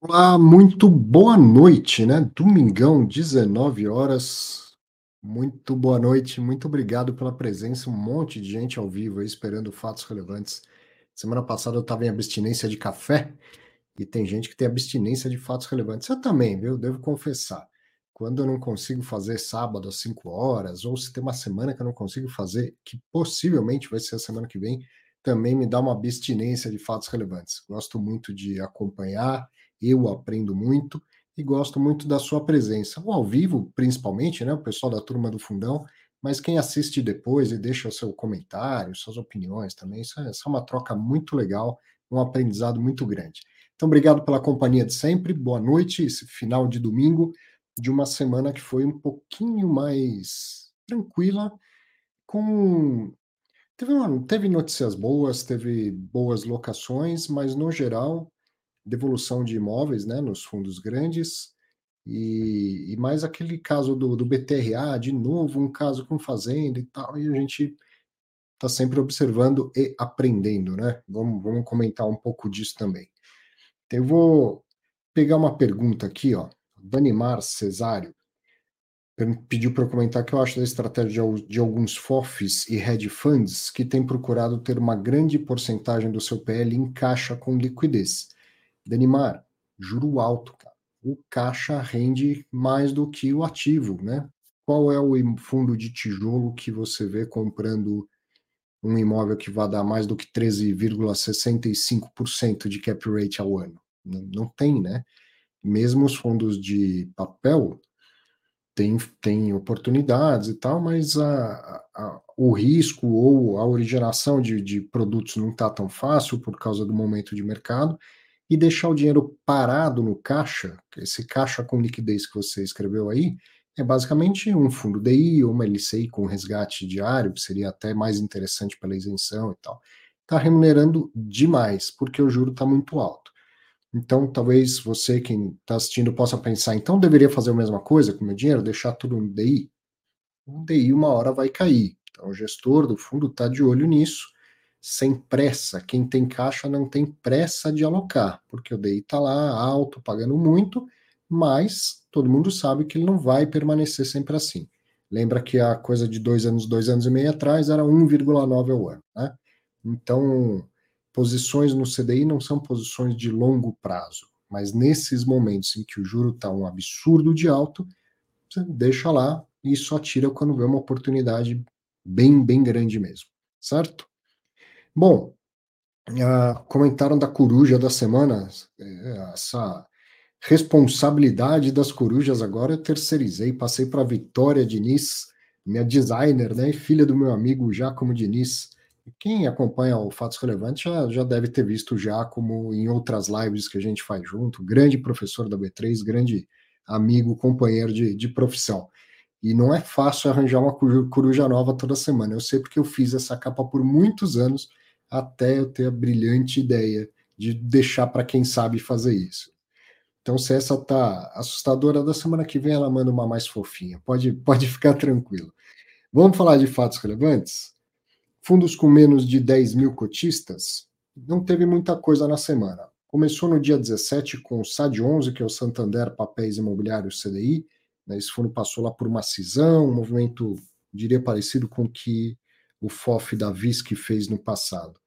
Olá, muito boa noite, né? Domingão, 19 horas. Muito boa noite, muito obrigado pela presença. Um monte de gente ao vivo aí esperando fatos relevantes. Semana passada eu estava em abstinência de café e tem gente que tem abstinência de fatos relevantes. Eu também, viu? Devo confessar. Quando eu não consigo fazer sábado às 5 horas, ou se tem uma semana que eu não consigo fazer, que possivelmente vai ser a semana que vem, também me dá uma abstinência de fatos relevantes. Gosto muito de acompanhar eu aprendo muito e gosto muito da sua presença, o ao vivo, principalmente, né? O pessoal da turma do fundão, mas quem assiste depois e deixa o seu comentário, suas opiniões também, isso é, isso é uma troca muito legal, um aprendizado muito grande. Então, obrigado pela companhia de sempre, boa noite, esse final de domingo de uma semana que foi um pouquinho mais tranquila, com teve, teve notícias boas, teve boas locações, mas no geral devolução de imóveis né, nos fundos grandes, e, e mais aquele caso do, do BTRA, de novo, um caso com fazenda e tal, e a gente está sempre observando e aprendendo, né? Vamos, vamos comentar um pouco disso também. Então, eu vou pegar uma pergunta aqui, ó. Danimar Cesário pediu para eu comentar que eu acho da estratégia de alguns FOFs e hedge funds que têm procurado ter uma grande porcentagem do seu PL em caixa com liquidez. Denimar, juro alto, cara. O caixa rende mais do que o ativo, né? Qual é o fundo de tijolo que você vê comprando um imóvel que vai dar mais do que 13,65% de cap rate ao ano? Não, não tem, né? Mesmo os fundos de papel têm tem oportunidades e tal, mas a, a, o risco ou a originação de, de produtos não está tão fácil por causa do momento de mercado e deixar o dinheiro parado no caixa, esse caixa com liquidez que você escreveu aí, é basicamente um fundo DI ou uma LCI com resgate diário, que seria até mais interessante pela isenção e tal. Está remunerando demais, porque o juro está muito alto. Então, talvez você, quem está assistindo, possa pensar, então deveria fazer a mesma coisa com o meu dinheiro, deixar tudo no DI? O DI uma hora vai cair. Então, o gestor do fundo está de olho nisso sem pressa. Quem tem caixa não tem pressa de alocar, porque o DI está lá alto, pagando muito, mas todo mundo sabe que ele não vai permanecer sempre assim. Lembra que a coisa de dois anos, dois anos e meio atrás era 1,9 ao ano. Né? Então, posições no CDI não são posições de longo prazo, mas nesses momentos em que o juro está um absurdo de alto, você deixa lá e só tira quando vê uma oportunidade bem, bem grande mesmo, certo? Bom, uh, comentaram da coruja da semana, é, essa responsabilidade das corujas agora eu terceirizei, passei para Vitória Diniz, minha designer, né, filha do meu amigo Jacomo Diniz. Quem acompanha o Fatos Relevantes já, já deve ter visto o Jacomo em outras lives que a gente faz junto, grande professor da B3, grande amigo, companheiro de, de profissão. E não é fácil arranjar uma coruja nova toda semana. Eu sei porque eu fiz essa capa por muitos anos até eu ter a brilhante ideia de deixar para quem sabe fazer isso. Então, se essa tá assustadora, da semana que vem ela manda uma mais fofinha. Pode, pode ficar tranquilo. Vamos falar de fatos relevantes? Fundos com menos de 10 mil cotistas, não teve muita coisa na semana. Começou no dia 17 com o SAD11, que é o Santander Papéis Imobiliários CDI. Esse fundo passou lá por uma cisão, um movimento, diria, parecido com o que o FOF da VISC fez no passado.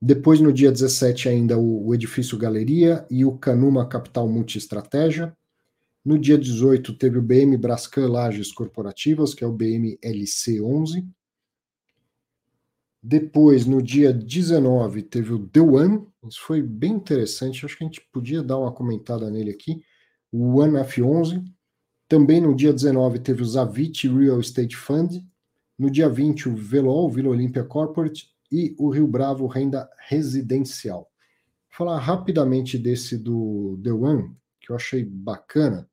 Depois, no dia 17, ainda o, o edifício Galeria e o Canuma Capital Multiestratégia. No dia 18, teve o BM Brascan Lages Corporativas, que é o BMLC 11. Depois, no dia 19, teve o The One, isso foi bem interessante, acho que a gente podia dar uma comentada nele aqui, o One F11. Também no dia 19 teve o Zavit Real Estate Fund, no dia 20, o Velol, Vila Olímpia Corporate, e o Rio Bravo Renda Residencial. Vou falar rapidamente desse do The One, que eu achei bacana,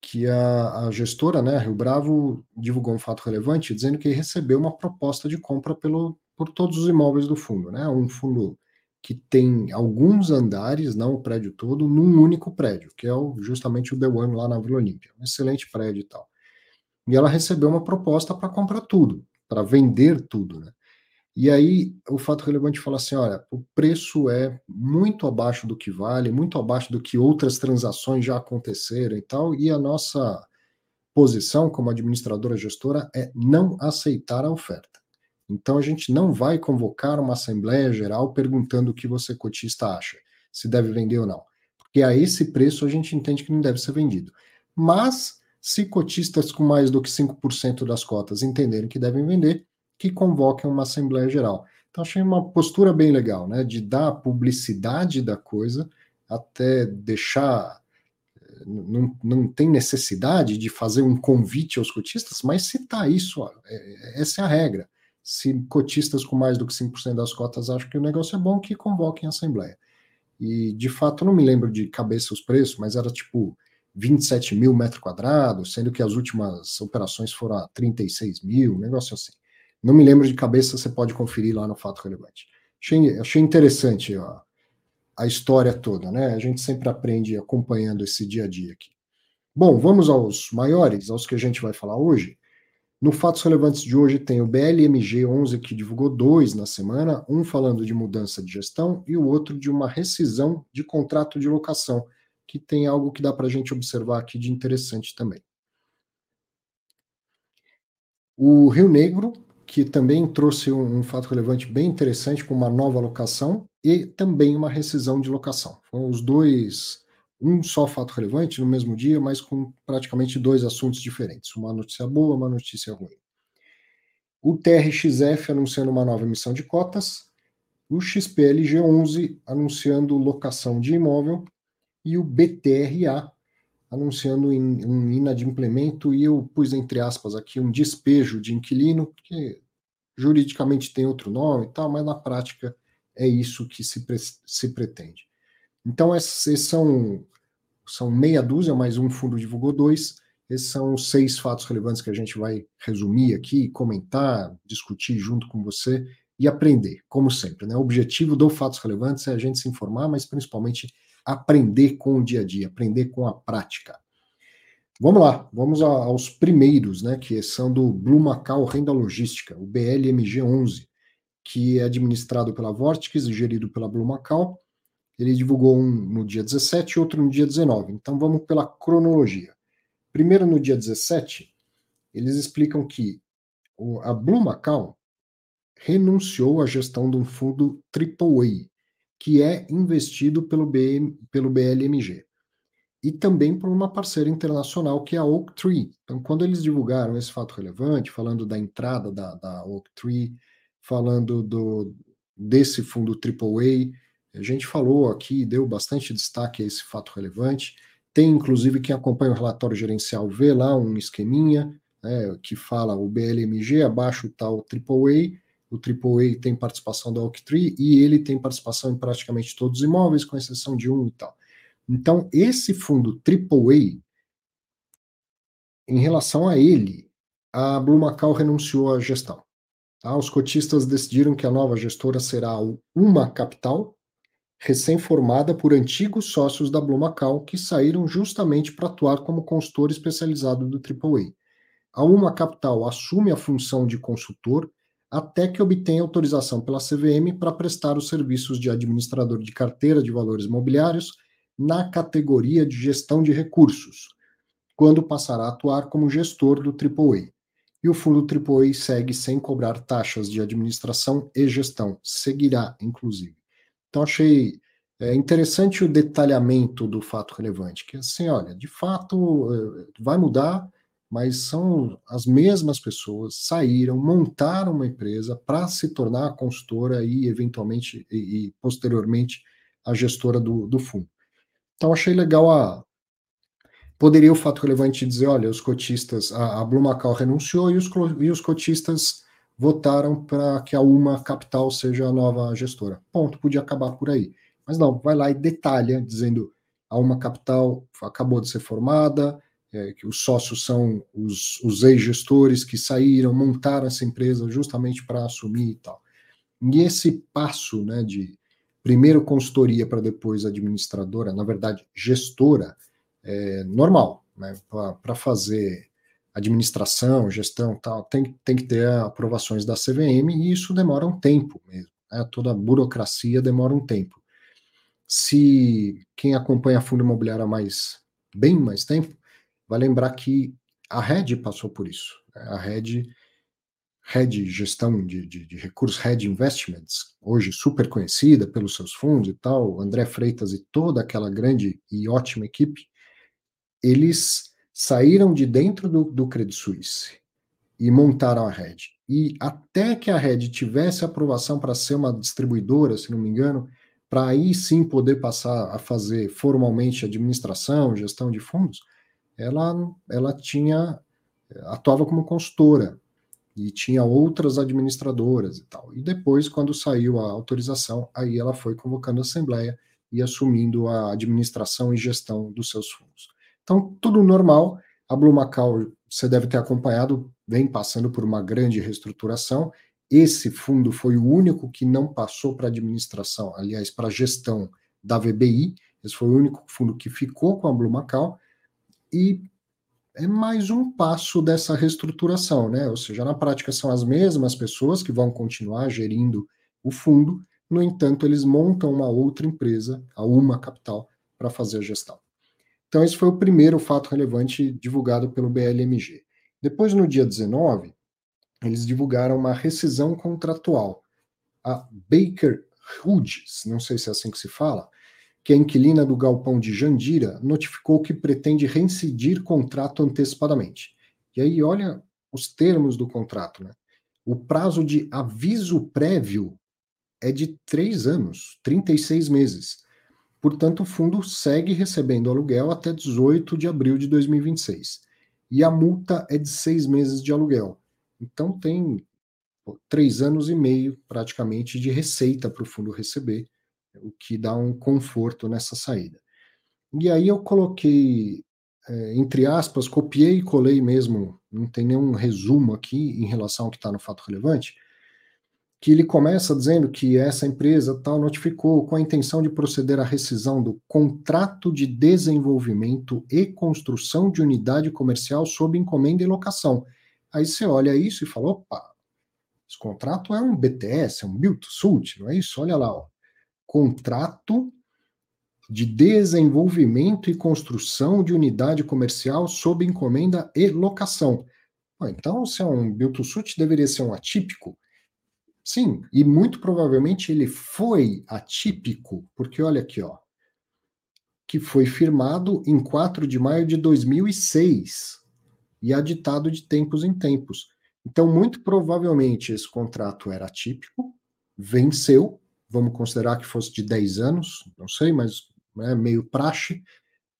que a, a, gestora, né, Rio Bravo, divulgou um fato relevante, dizendo que recebeu uma proposta de compra pelo, por todos os imóveis do fundo. Né, um fundo que tem alguns andares, não o prédio todo, num único prédio, que é o, justamente o The One lá na Vila Olímpia. Um excelente prédio e tal. E ela recebeu uma proposta para comprar tudo, para vender tudo, né? E aí o fato relevante fala assim: olha, o preço é muito abaixo do que vale, muito abaixo do que outras transações já aconteceram e tal, e a nossa posição como administradora gestora é não aceitar a oferta. Então a gente não vai convocar uma assembleia geral perguntando o que você cotista acha, se deve vender ou não. Porque a esse preço a gente entende que não deve ser vendido. Mas se cotistas com mais do que 5% das cotas entenderem que devem vender, que convoquem uma Assembleia Geral. Então, achei uma postura bem legal, né, de dar publicidade da coisa, até deixar. Não, não tem necessidade de fazer um convite aos cotistas, mas citar isso, ó, é, essa é a regra. Se cotistas com mais do que 5% das cotas acham que o negócio é bom, que convoquem a Assembleia. E, de fato, eu não me lembro de cabeça os preços, mas era tipo 27 mil metros quadrados, sendo que as últimas operações foram a 36 mil, um negócio assim. Não me lembro de cabeça, você pode conferir lá no Fato Relevante. Achei, achei interessante ó, a história toda, né? A gente sempre aprende acompanhando esse dia a dia aqui. Bom, vamos aos maiores, aos que a gente vai falar hoje. No Fatos Relevantes de hoje tem o BLMG 11, que divulgou dois na semana, um falando de mudança de gestão e o outro de uma rescisão de contrato de locação que tem algo que dá para a gente observar aqui de interessante também. O Rio Negro, que também trouxe um, um, fato relevante bem interessante com uma nova locação e também uma rescisão de locação. Foram os dois, um só fato relevante no mesmo dia, mas com praticamente dois assuntos diferentes, uma notícia boa, uma notícia ruim. O TRXF anunciando uma nova emissão de cotas, o XPLG 11 anunciando locação de imóvel e o BTRA, anunciando um inadimplemento, e eu pus entre aspas aqui um despejo de inquilino, que juridicamente tem outro nome e tal, mas na prática é isso que se, pre se pretende. Então, esses são, são meia dúzia, mais um fundo divulgou dois. Esses são os seis fatos relevantes que a gente vai resumir aqui, comentar, discutir junto com você e aprender, como sempre. Né? O objetivo do Fatos Relevantes é a gente se informar, mas principalmente aprender com o dia a dia, aprender com a prática. Vamos lá, vamos aos primeiros, né, que são do Blue Macau Renda Logística, o BLMG11, que é administrado pela Vortex e gerido pela Blue Macau. Ele divulgou um no dia 17 e outro no dia 19. Então vamos pela cronologia. Primeiro, no dia 17, eles explicam que a Blue Macau renunciou à gestão de um fundo AAA, que é investido pelo, BM, pelo BLMG. E também por uma parceira internacional que é a Oaktree. Então, quando eles divulgaram esse fato relevante, falando da entrada da, da falando do, desse fundo AAA, a gente falou aqui, deu bastante destaque a esse fato relevante. Tem, inclusive, quem acompanha o relatório gerencial vê lá um esqueminha né, que fala o BLMG, abaixo o AAA, o AAA tem participação da Oaktree e ele tem participação em praticamente todos os imóveis, com exceção de um e tal. Então, esse fundo AAA, em relação a ele, a Blue Macau renunciou à gestão. Tá? Os cotistas decidiram que a nova gestora será uma capital, recém-formada por antigos sócios da Blue Macau, que saíram justamente para atuar como consultor especializado do AAA. A Uma Capital assume a função de consultor até que obtenha autorização pela CVM para prestar os serviços de administrador de carteira de valores imobiliários na categoria de gestão de recursos, quando passará a atuar como gestor do AAA. E o fundo AAA segue sem cobrar taxas de administração e gestão, seguirá, inclusive. Então, achei é, interessante o detalhamento do fato relevante, que assim, olha, de fato eh, vai mudar, mas são as mesmas pessoas saíram, montaram uma empresa para se tornar a consultora e eventualmente e, e posteriormente a gestora do, do, fundo. Então achei legal a poderia o fato relevante dizer, olha, os cotistas, a, a Blue Macau renunciou e os, e os cotistas votaram para que a Uma Capital seja a nova gestora. Ponto, podia acabar por aí. Mas não, vai lá e detalha, dizendo a Uma Capital acabou de ser formada, é, que os sócios são os, os ex-gestores que saíram, montaram essa empresa justamente para assumir e tal. E esse passo né, de primeiro consultoria para depois administradora, na verdade, gestora, é normal, né, para fazer administração, gestão, tal, tem, tem que ter aprovações da CVM e isso demora um tempo mesmo. Né? Toda a burocracia demora um tempo. Se quem acompanha fundo imobiliário há mais, bem mais tempo, vai lembrar que a Red passou por isso. Né? A Red, Red Gestão de, de, de Recursos, Red Investments, hoje super conhecida pelos seus fundos e tal, André Freitas e toda aquela grande e ótima equipe, eles saíram de dentro do, do Credit Suisse e montaram a Red. E até que a Red tivesse aprovação para ser uma distribuidora, se não me engano, para aí sim poder passar a fazer formalmente administração, gestão de fundos, ela, ela tinha atuava como consultora e tinha outras administradoras e tal. E depois, quando saiu a autorização, aí ela foi convocando a assembleia e assumindo a administração e gestão dos seus fundos. Então, tudo normal. A Blue Macau, você deve ter acompanhado, vem passando por uma grande reestruturação. Esse fundo foi o único que não passou para administração, aliás, para gestão da VBI. Esse foi o único fundo que ficou com a Blue Macau. E é mais um passo dessa reestruturação, né? Ou seja, na prática são as mesmas pessoas que vão continuar gerindo o fundo, no entanto, eles montam uma outra empresa, a Uma Capital, para fazer a gestão. Então, esse foi o primeiro fato relevante divulgado pelo BLMG. Depois, no dia 19, eles divulgaram uma rescisão contratual. A Baker Hughes, não sei se é assim que se fala, que é inquilina do galpão de Jandira, notificou que pretende reincidir contrato antecipadamente. E aí, olha os termos do contrato, né? O prazo de aviso prévio é de três anos, 36 meses. Portanto, o fundo segue recebendo aluguel até 18 de abril de 2026. E a multa é de seis meses de aluguel. Então, tem três anos e meio, praticamente, de receita para o fundo receber, o que dá um conforto nessa saída. E aí eu coloquei, é, entre aspas, copiei e colei mesmo, não tem nenhum resumo aqui em relação ao que está no fato relevante, que ele começa dizendo que essa empresa tal notificou com a intenção de proceder à rescisão do contrato de desenvolvimento e construção de unidade comercial sob encomenda e locação. Aí você olha isso e fala, opa, esse contrato é um BTS, é um build to suit, não é isso? Olha lá, ó. Contrato de desenvolvimento e construção de unidade comercial sob encomenda e locação. então, se é um build to suit, deveria ser um atípico, Sim, e muito provavelmente ele foi atípico, porque olha aqui, ó, que foi firmado em 4 de maio de 2006 e aditado de tempos em tempos. Então, muito provavelmente esse contrato era atípico, venceu, vamos considerar que fosse de 10 anos, não sei, mas é meio praxe.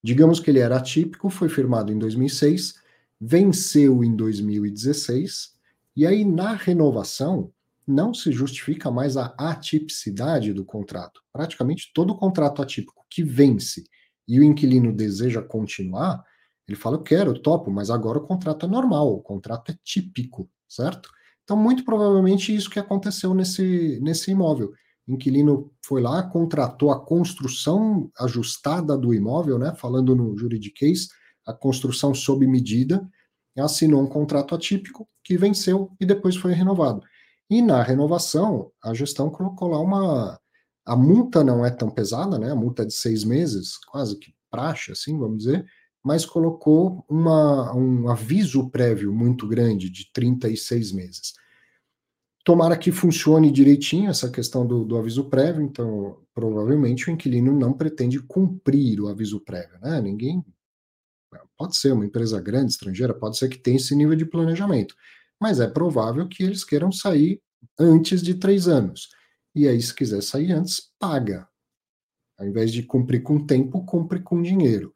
Digamos que ele era atípico, foi firmado em 2006, venceu em 2016, e aí na renovação não se justifica mais a atipicidade do contrato. Praticamente todo contrato atípico que vence e o inquilino deseja continuar, ele fala: Eu quero, topo, mas agora o contrato é normal, o contrato é típico, certo? Então, muito provavelmente isso que aconteceu nesse, nesse imóvel. Inquilino foi lá, contratou a construção ajustada do imóvel, né? Falando no juridiquês, a construção sob medida, assinou um contrato atípico que venceu e depois foi renovado. E na renovação, a gestão colocou lá uma. A multa não é tão pesada, né? A multa é de seis meses, quase que praxe, assim, vamos dizer, mas colocou uma, um aviso prévio muito grande, de 36 meses. Tomara que funcione direitinho essa questão do, do aviso prévio, então provavelmente o inquilino não pretende cumprir o aviso prévio, né? Ninguém. Pode ser uma empresa grande, estrangeira, pode ser que tenha esse nível de planejamento mas é provável que eles queiram sair antes de três anos. E aí, se quiser sair antes, paga. Ao invés de cumprir com tempo, cumpre com dinheiro.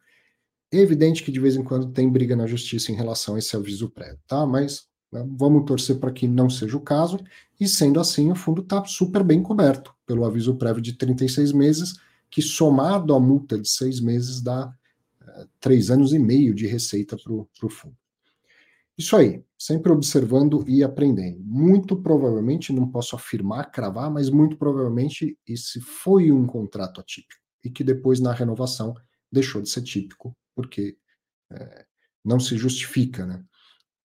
É evidente que de vez em quando tem briga na justiça em relação a esse aviso prévio, tá? Mas vamos torcer para que não seja o caso. E sendo assim, o fundo está super bem coberto pelo aviso prévio de 36 meses, que somado à multa de seis meses dá é, três anos e meio de receita para o fundo. Isso aí, sempre observando e aprendendo. Muito provavelmente, não posso afirmar, cravar, mas muito provavelmente esse foi um contrato atípico e que depois, na renovação, deixou de ser típico, porque é, não se justifica, né?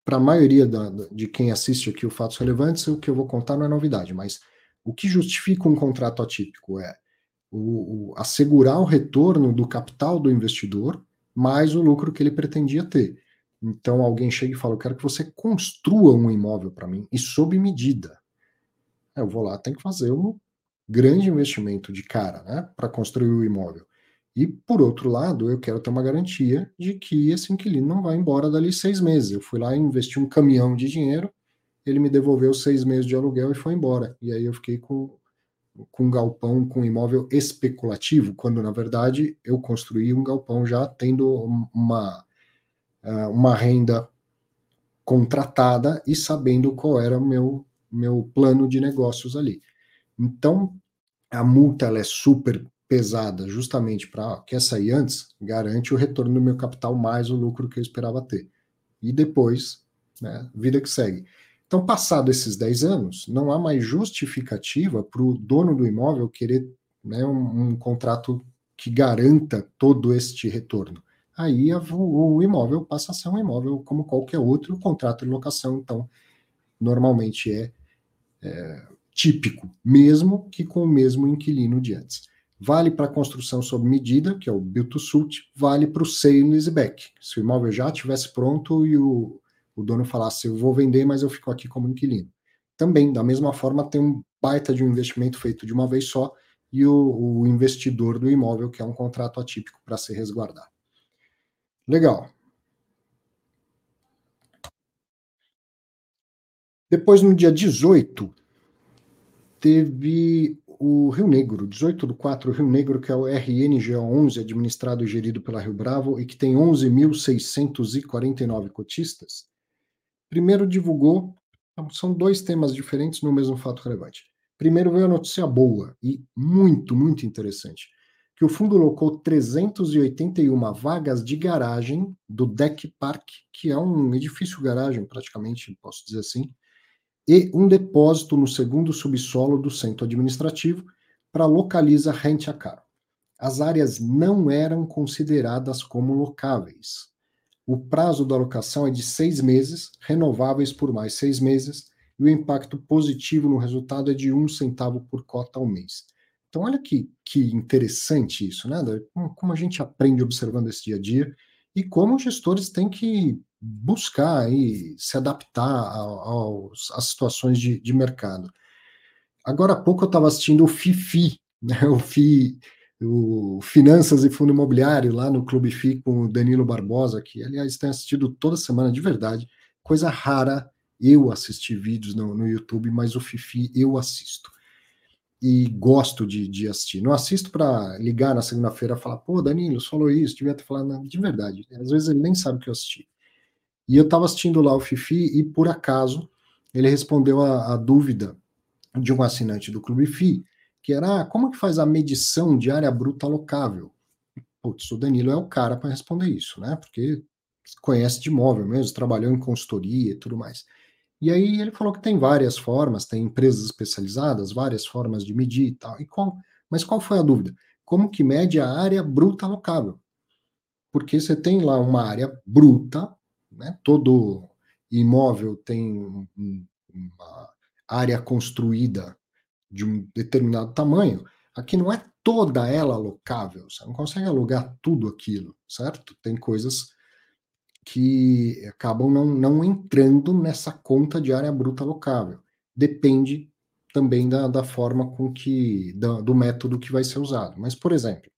Para a maioria da, de quem assiste aqui o Fatos Relevantes, o que eu vou contar não é novidade, mas o que justifica um contrato atípico é o, o, assegurar o retorno do capital do investidor mais o lucro que ele pretendia ter. Então alguém chega e fala: Eu quero que você construa um imóvel para mim e sob medida. Eu vou lá, tem que fazer um grande investimento de cara né, para construir o imóvel. E, por outro lado, eu quero ter uma garantia de que esse inquilino não vai embora dali seis meses. Eu fui lá e investi um caminhão de dinheiro, ele me devolveu seis meses de aluguel e foi embora. E aí eu fiquei com, com um galpão, com um imóvel especulativo, quando, na verdade, eu construí um galpão já tendo uma, ah, uma renda contratada e sabendo qual era o meu, meu plano de negócios ali. Então, a multa ela é super pesada justamente para quer sair antes, garante o retorno do meu capital mais o lucro que eu esperava ter. E depois, né, vida que segue. Então, passado esses 10 anos, não há mais justificativa para o dono do imóvel querer né, um, um, contrato que garanta todo este retorno. Aí a, o, o, imóvel passa a ser um imóvel como qualquer outro, contrato de locação, então, normalmente é, é típico, mesmo que com o mesmo inquilino de antes. Vale para a construção sob medida, que é o build to suit, vale para o sale leaseback. Se o imóvel já estivesse pronto e o, o dono falasse, eu vou vender, mas eu fico aqui como inquilino. Também, da mesma forma, tem um baita de um investimento feito de uma vez só e o, o investidor do imóvel, que é um contrato atípico para se resguardar. Legal. Depois, no dia 18, teve o Rio Negro, 18 do 4, o Rio Negro, que é o RNGO 11, administrado e gerido pela Rio Bravo, e que tem 11.649 cotistas, primeiro divulgou, são dois temas diferentes no mesmo fato relevante. Primeiro veio a notícia boa, e muito, muito interessante, que o fundo locou 381 vagas de garagem do Deck Park, que é um edifício garagem, praticamente, posso dizer assim, e um depósito no segundo subsolo do centro administrativo para localiza rente a caro. As áreas não eram consideradas como locáveis. O prazo da alocação é de seis meses, renováveis por mais seis meses, e o impacto positivo no resultado é de um centavo por cota ao mês. Então, olha que, que interessante isso, né? Como a gente aprende observando esse dia a dia e como os gestores têm que buscar e se adaptar aos, às situações de, de mercado. Agora há pouco eu estava assistindo o FIFI, né, o, FI, o Finanças e Fundo Imobiliário, lá no Clube FI com o Danilo Barbosa, que aliás tem assistido toda semana de verdade, coisa rara eu assistir vídeos no, no YouTube, mas o FIFI eu assisto. E gosto de, de assistir. Não assisto para ligar na segunda-feira e falar, pô, Danilo, falou isso, devia ter falado. De verdade, às vezes ele nem sabe o que eu assisti. E eu estava assistindo lá o Fifi e, por acaso, ele respondeu a, a dúvida de um assinante do Clube FI, que era ah, como que faz a medição de área bruta locável? Putz, o Danilo é o cara para responder isso, né? Porque conhece de imóvel mesmo, trabalhou em consultoria e tudo mais. E aí ele falou que tem várias formas, tem empresas especializadas, várias formas de medir e tal. E qual, mas qual foi a dúvida? Como que mede a área bruta locável? Porque você tem lá uma área bruta né? Todo imóvel tem uma área construída de um determinado tamanho. Aqui não é toda ela alocável, você não consegue alugar tudo aquilo, certo? Tem coisas que acabam não, não entrando nessa conta de área bruta alocável. Depende também da, da forma com que, da, do método que vai ser usado. Mas, por exemplo,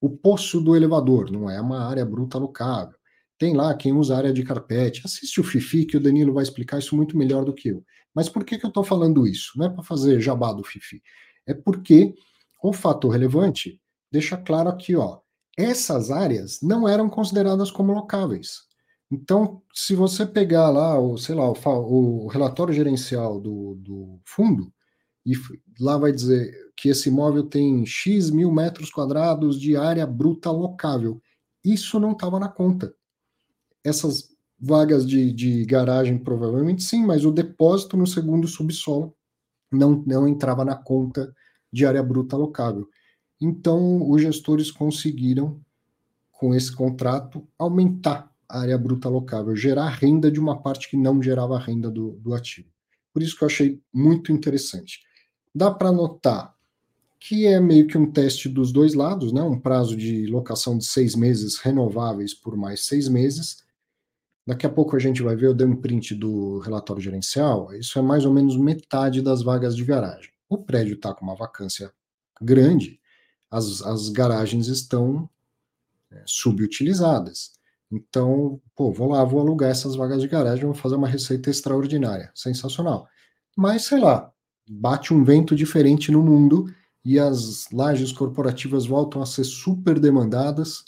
o poço do elevador não é uma área bruta alocável. Tem lá quem usa área de carpete. Assiste o Fifi, que o Danilo vai explicar isso muito melhor do que eu. Mas por que, que eu estou falando isso? Não é para fazer jabá do Fifi. É porque o fator relevante deixa claro aqui, ó. Essas áreas não eram consideradas como locáveis. Então, se você pegar lá, o, sei lá, o, o relatório gerencial do, do fundo, e lá vai dizer que esse imóvel tem X mil metros quadrados de área bruta locável. Isso não estava na conta essas vagas de, de garagem provavelmente sim, mas o depósito no segundo subsolo não, não entrava na conta de área bruta alocável. Então, os gestores conseguiram, com esse contrato, aumentar área bruta locável, gerar renda de uma parte que não gerava renda do, do ativo. Por isso que eu achei muito interessante. Dá para notar que é meio que um teste dos dois lados, né? um prazo de locação de seis meses renováveis por mais seis meses. Daqui a pouco a gente vai ver, eu dei um print do relatório gerencial, isso é mais ou menos metade das vagas de garagem. O prédio está com uma vacância grande, as, as garagens estão é, subutilizadas. Então, pô, vou lá, vou alugar essas vagas de garagem, vou fazer uma receita extraordinária, sensacional. Mas, sei lá, bate um vento diferente no mundo e as lajes corporativas voltam a ser super demandadas,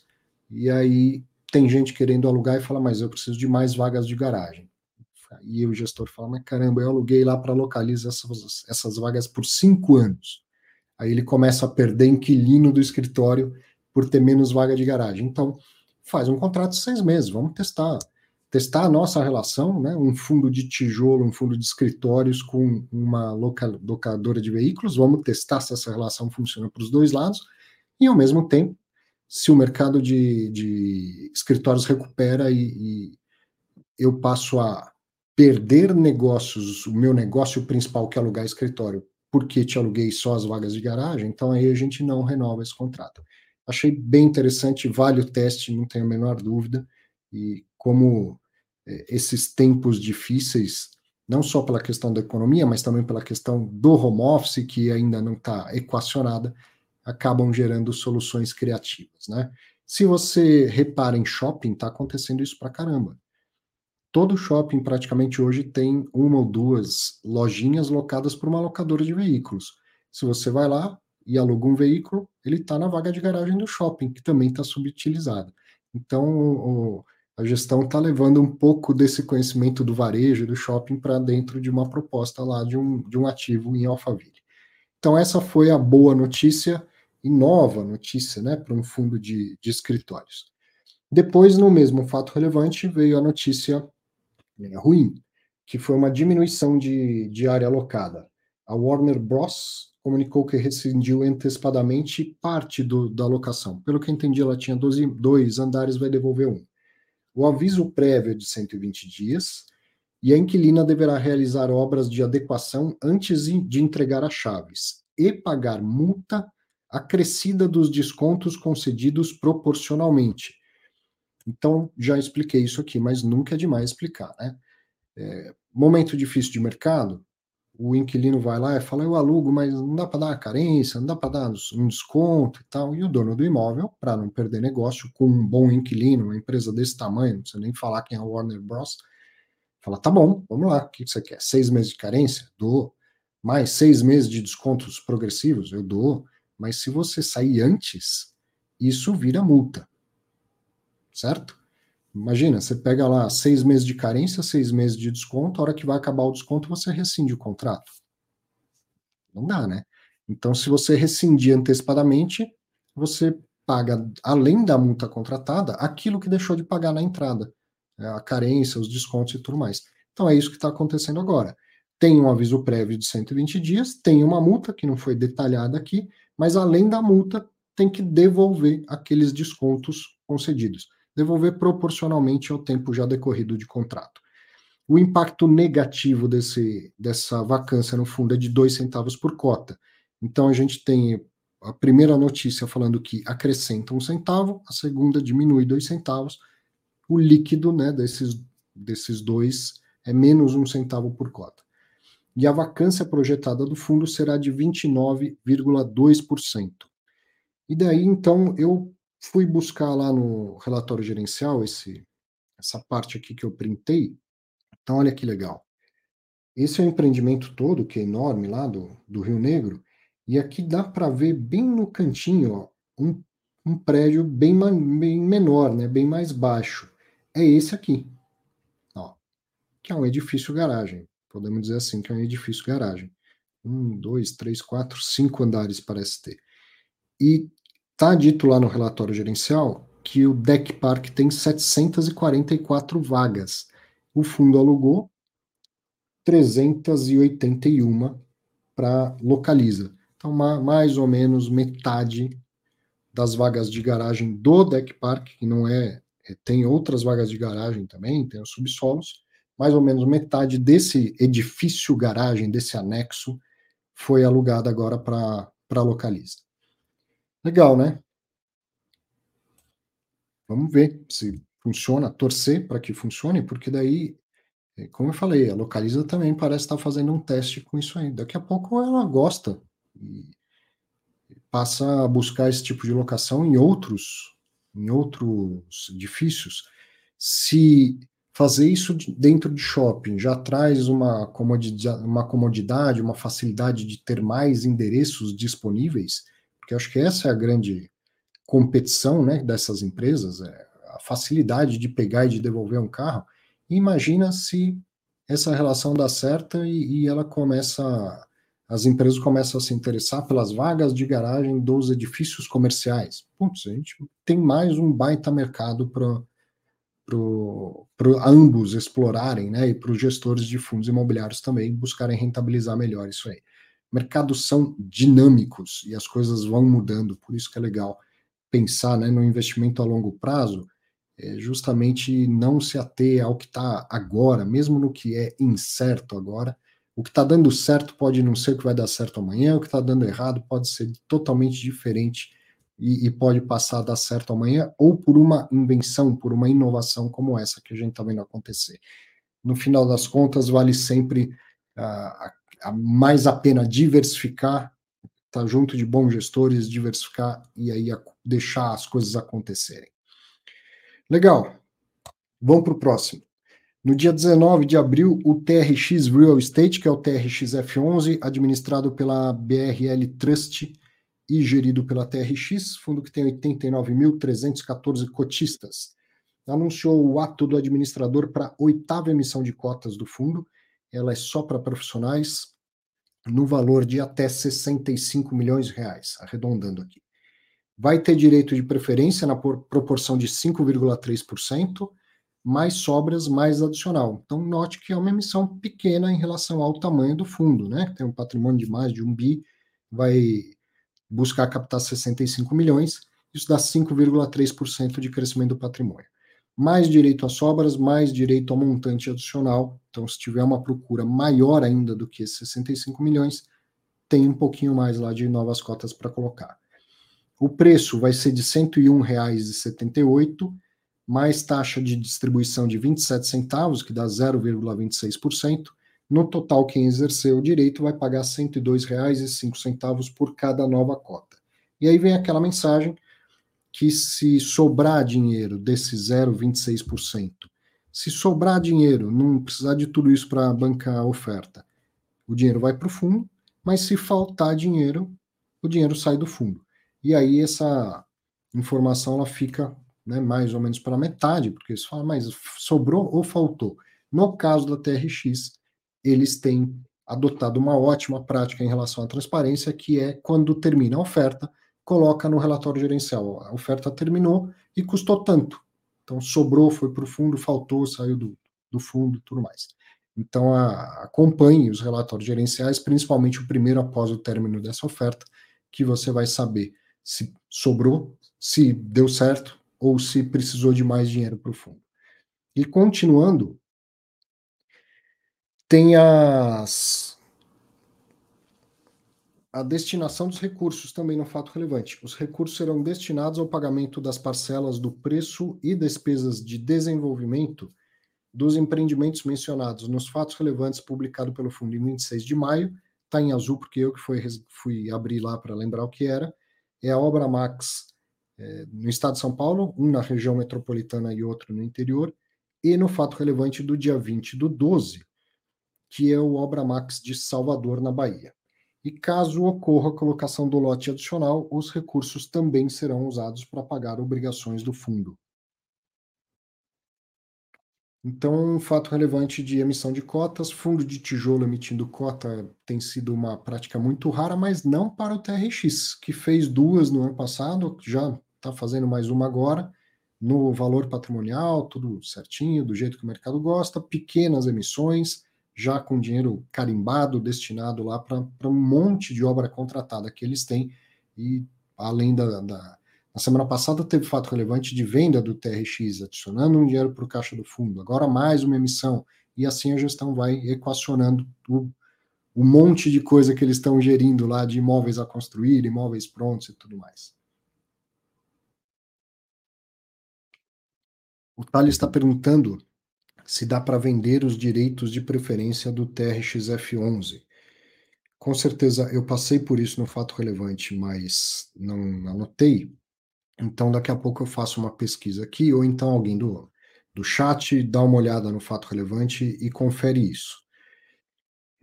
e aí tem gente querendo alugar e fala, mas eu preciso de mais vagas de garagem. E o gestor fala, mas caramba, eu aluguei lá para localizar essas, essas vagas por cinco anos. Aí ele começa a perder inquilino do escritório por ter menos vaga de garagem. Então, faz um contrato de seis meses, vamos testar. Testar a nossa relação, né, um fundo de tijolo, um fundo de escritórios com uma locadora de veículos, vamos testar se essa relação funciona para os dois lados, e ao mesmo tempo, se o mercado de, de escritórios recupera e, e eu passo a perder negócios, o meu negócio principal que é alugar escritório, porque te aluguei só as vagas de garagem, então aí a gente não renova esse contrato. Achei bem interessante, vale o teste, não tenho a menor dúvida, e como é, esses tempos difíceis, não só pela questão da economia, mas também pela questão do home office, que ainda não está equacionada, acabam gerando soluções criativas, né? Se você repara em shopping, está acontecendo isso para caramba. Todo shopping praticamente hoje tem uma ou duas lojinhas locadas por uma locadora de veículos. Se você vai lá e aluga um veículo, ele está na vaga de garagem do shopping, que também está subutilizada. Então, o, a gestão está levando um pouco desse conhecimento do varejo, do shopping, para dentro de uma proposta lá de um, de um ativo em Alphaville. Então, essa foi a boa notícia e nova notícia né, para um fundo de, de escritórios. Depois, no mesmo fato relevante, veio a notícia é, ruim, que foi uma diminuição de, de área alocada. A Warner Bros. Comunicou que rescindiu antecipadamente parte do, da alocação. Pelo que entendi, ela tinha 12, dois andares, vai devolver um o aviso prévio é de 120 dias e a inquilina deverá realizar obras de adequação antes de entregar as chaves e pagar multa acrescida dos descontos concedidos proporcionalmente. Então, já expliquei isso aqui, mas nunca é demais explicar, né? É, momento difícil de mercado, o inquilino vai lá e fala, eu alugo, mas não dá para dar uma carência, não dá para dar um desconto e tal. E o dono do imóvel, para não perder negócio, com um bom inquilino, uma empresa desse tamanho, não precisa nem falar quem é a Warner Bros., fala, tá bom, vamos lá, o que você quer? Seis meses de carência? Dou. Mais seis meses de descontos progressivos? Eu dou. Mas se você sair antes, isso vira multa. Certo? Imagina, você pega lá seis meses de carência, seis meses de desconto, a hora que vai acabar o desconto, você rescinde o contrato. Não dá, né? Então, se você rescindir antecipadamente, você paga, além da multa contratada, aquilo que deixou de pagar na entrada. Né? A carência, os descontos e tudo mais. Então, é isso que está acontecendo agora. Tem um aviso prévio de 120 dias, tem uma multa que não foi detalhada aqui, mas além da multa, tem que devolver aqueles descontos concedidos devolver proporcionalmente ao tempo já decorrido de contrato. O impacto negativo desse, dessa vacância no fundo é de dois centavos por cota. Então a gente tem a primeira notícia falando que acrescenta um centavo, a segunda diminui dois centavos. O líquido né, desses, desses dois é menos um centavo por cota. E a vacância projetada do fundo será de 29,2%. E daí, então, eu fui buscar lá no relatório gerencial esse, essa parte aqui que eu printei. Então, olha que legal. Esse é o empreendimento todo, que é enorme lá do, do Rio Negro, e aqui dá para ver bem no cantinho ó, um, um prédio bem, bem menor, né, bem mais baixo. É esse aqui, ó, que é um edifício garagem. Podemos dizer assim, que é um edifício garagem. Um, dois, três, quatro, cinco andares parece ter. E Está dito lá no relatório gerencial que o Deck Park tem 744 vagas. O fundo alugou 381 para localiza. Então, mais ou menos metade das vagas de garagem do Deck Park, que não é é, tem outras vagas de garagem também, tem os subsolos, mais ou menos metade desse edifício garagem, desse anexo, foi alugado agora para Localiza. Legal, né? Vamos ver se funciona, torcer para que funcione, porque daí, é, como eu falei, a Localiza também parece estar fazendo um teste com isso aí. Daqui a pouco ela gosta e passa a buscar esse tipo de locação em outros, em outros edifícios. Se fazer isso dentro de shopping já traz uma comodidade, uma comodidade, uma facilidade de ter mais endereços disponíveis, porque acho que essa é a grande competição né, dessas empresas, é a facilidade de pegar e de devolver um carro. Imagina se essa relação dá certo e, e ela começa, as empresas começam a se interessar pelas vagas de garagem dos edifícios comerciais. Putz, a gente tem mais um baita mercado para para ambos explorarem, né, e para os gestores de fundos imobiliários também buscarem rentabilizar melhor isso aí. Mercados são dinâmicos e as coisas vão mudando, por isso que é legal pensar né, no investimento a longo prazo, é justamente não se ater ao que está agora, mesmo no que é incerto agora. O que está dando certo pode não ser o que vai dar certo amanhã, o que está dando errado pode ser totalmente diferente e, e, pode passar a dar certo amanhã, ou por uma invenção, por uma inovação como essa que a gente está vendo acontecer. No final das contas, vale sempre uh, a, mais a pena diversificar, estar tá junto de bons gestores, diversificar e aí deixar as coisas acontecerem. Legal. Vamos para o próximo. No dia 19 de abril, o TRX Real Estate, que é o TRX F11, administrado pela BRL Trust, e gerido pela TRX, fundo que tem 89.314 cotistas. Anunciou o ato do administrador para a oitava emissão de cotas do fundo. Ela é só para profissionais, no valor de até 65 milhões de reais, arredondando aqui. Vai ter direito de preferência na proporção de 5,3%, mais sobras, mais adicional. Então, note que é uma emissão pequena em relação ao tamanho do fundo, né? Tem um patrimônio de mais de um bi, vai buscar captar 65 milhões, isso dá 5,3% de crescimento do patrimônio. Mais direito a sobras, mais direito ao montante adicional. Então, se tiver uma procura maior ainda do que 65 milhões, tem um pouquinho mais lá de novas cotas para colocar. O preço vai ser de R$ 101,78, mais taxa de distribuição de 27 centavos, que dá 0,26%, no total, quem exerceu o direito vai pagar R$ 102,05 por cada nova cota. E aí vem aquela mensagem que se sobrar dinheiro desse 0,26%, se sobrar dinheiro, não precisar de tudo isso para bancar a oferta, o dinheiro vai para o fundo, mas se faltar dinheiro, o dinheiro sai do fundo. E aí essa informação ela fica né, mais ou menos para metade, porque você fala, mas sobrou ou faltou? No caso da TRX, eles têm adotado uma ótima prática em relação à transparência, que é quando termina a oferta, coloca no relatório gerencial. A oferta terminou e custou tanto. Então, sobrou, foi para o fundo, faltou, saiu do, do fundo tudo mais. Então, a, acompanhe os relatórios gerenciais, principalmente o primeiro após o término dessa oferta, que você vai saber se sobrou, se deu certo ou se precisou de mais dinheiro para o fundo. E continuando, tem as a destinação dos recursos também no fato relevante. Os recursos serão destinados ao pagamento das parcelas do preço e despesas de desenvolvimento dos empreendimentos mencionados nos fatos relevantes publicado pelo fundo em 26 de maio. Está em azul porque eu que fui, fui abrir lá para lembrar o que era. É a obra Max é, no estado de São Paulo, um na região metropolitana e outro no interior, e no fato relevante do dia 20 do 12, que é o Obra Max de Salvador, na Bahia. E caso ocorra a colocação do lote adicional, os recursos também serão usados para pagar obrigações do fundo. Então, um fato relevante de emissão de cotas, fundo de tijolo emitindo cota tem sido uma prática muito rara, mas não para o TRX, que fez duas no ano passado, já está fazendo mais uma agora, no valor patrimonial, tudo certinho, do jeito que o mercado gosta, pequenas emissões, já com dinheiro carimbado, destinado lá para um monte de obra contratada que eles têm, e além da, da, Na semana passada teve fato relevante de venda do TRX, adicionando um dinheiro para o caixa do fundo, agora mais uma emissão, e assim a gestão vai equacionando o, o monte de coisa que eles estão gerindo lá de imóveis a construir, imóveis prontos e tudo mais. O Thales está perguntando se dá para vender os direitos de preferência do TRXF11. Com certeza eu passei por isso no fato relevante, mas não anotei. Então daqui a pouco eu faço uma pesquisa aqui, ou então alguém do, do chat dá uma olhada no fato relevante e confere isso.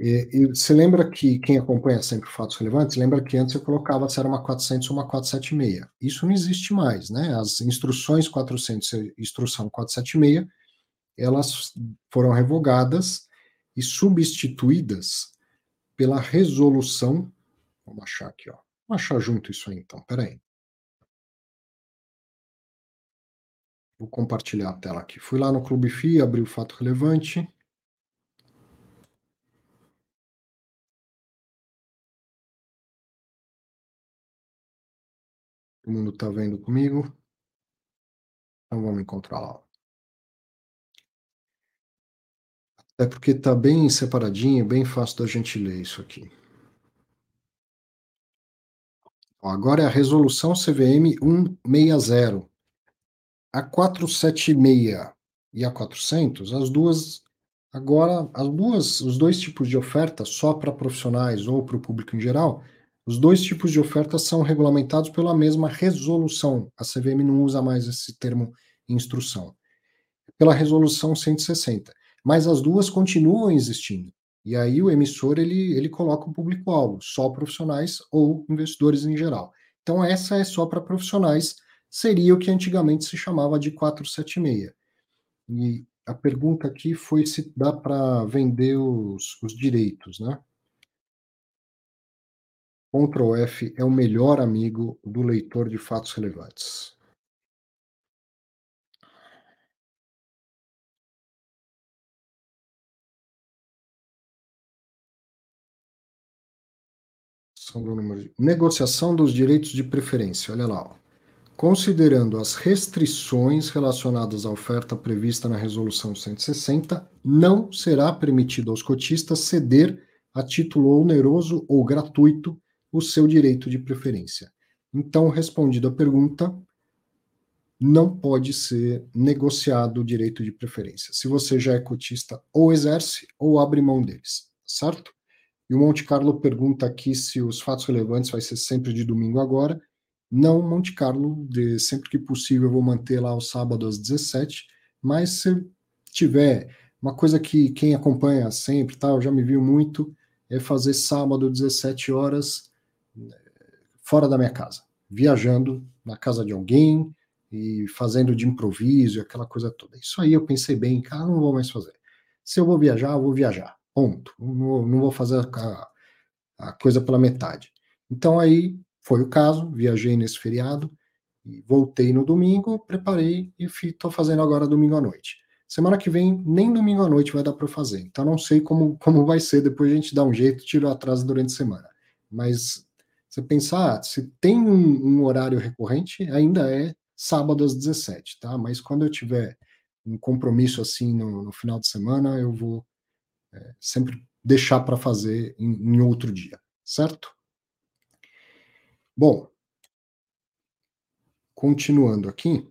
E, você lembra que quem acompanha sempre fatos relevantes, lembra que antes eu colocava se era uma 400 ou uma 476. Isso não existe mais, né? As instruções 400 e instrução 476 elas foram revogadas e substituídas pela resolução. Vamos achar aqui, ó. Vamos achar junto isso aí, então. Peraí. Vou compartilhar a tela aqui. Fui lá no Clube FI, abri o fato relevante. Todo mundo está vendo comigo? Então vamos encontrar lá. É porque está bem separadinho, bem fácil da gente ler isso aqui. Agora é a resolução CVM 160. A 476 e a 400, as duas agora as duas, os dois tipos de oferta só para profissionais ou para o público em geral, os dois tipos de ofertas são regulamentados pela mesma resolução. A CVM não usa mais esse termo instrução. Pela resolução 160 mas as duas continuam existindo. E aí o emissor ele, ele coloca o público-alvo, só profissionais ou investidores em geral. Então essa é só para profissionais, seria o que antigamente se chamava de 476. E a pergunta aqui foi se dá para vender os, os direitos, né? Ctrl F é o melhor amigo do leitor de fatos relevantes. Do número de... Negociação dos direitos de preferência. Olha lá. Ó. Considerando as restrições relacionadas à oferta prevista na Resolução 160, não será permitido aos cotistas ceder a título oneroso ou gratuito o seu direito de preferência. Então, respondida a pergunta, não pode ser negociado o direito de preferência. Se você já é cotista, ou exerce ou abre mão deles, certo? E o Monte Carlo pergunta aqui se os fatos relevantes vai ser sempre de domingo agora. Não, Monte Carlo, de, sempre que possível eu vou manter lá o sábado às 17, mas se tiver uma coisa que quem acompanha sempre, tá, eu já me viu muito, é fazer sábado 17 horas fora da minha casa, viajando na casa de alguém e fazendo de improviso, aquela coisa toda. Isso aí eu pensei bem, cara, não vou mais fazer. Se eu vou viajar, eu vou viajar. Ponto. Não, não vou fazer a, a, coisa pela metade. Então aí foi o caso, viajei nesse feriado, voltei no domingo, preparei e estou fazendo agora domingo à noite. Semana que vem, nem domingo à noite vai dar para fazer. Então não sei como, como vai ser, depois a gente dá um jeito, tira o atraso durante a semana. Mas você pensar, se tem um, um, horário recorrente, ainda é sábado às 17, tá? Mas quando eu tiver um compromisso assim no, no final de semana, eu vou é, sempre deixar para fazer em, em outro dia, certo? Bom, continuando aqui.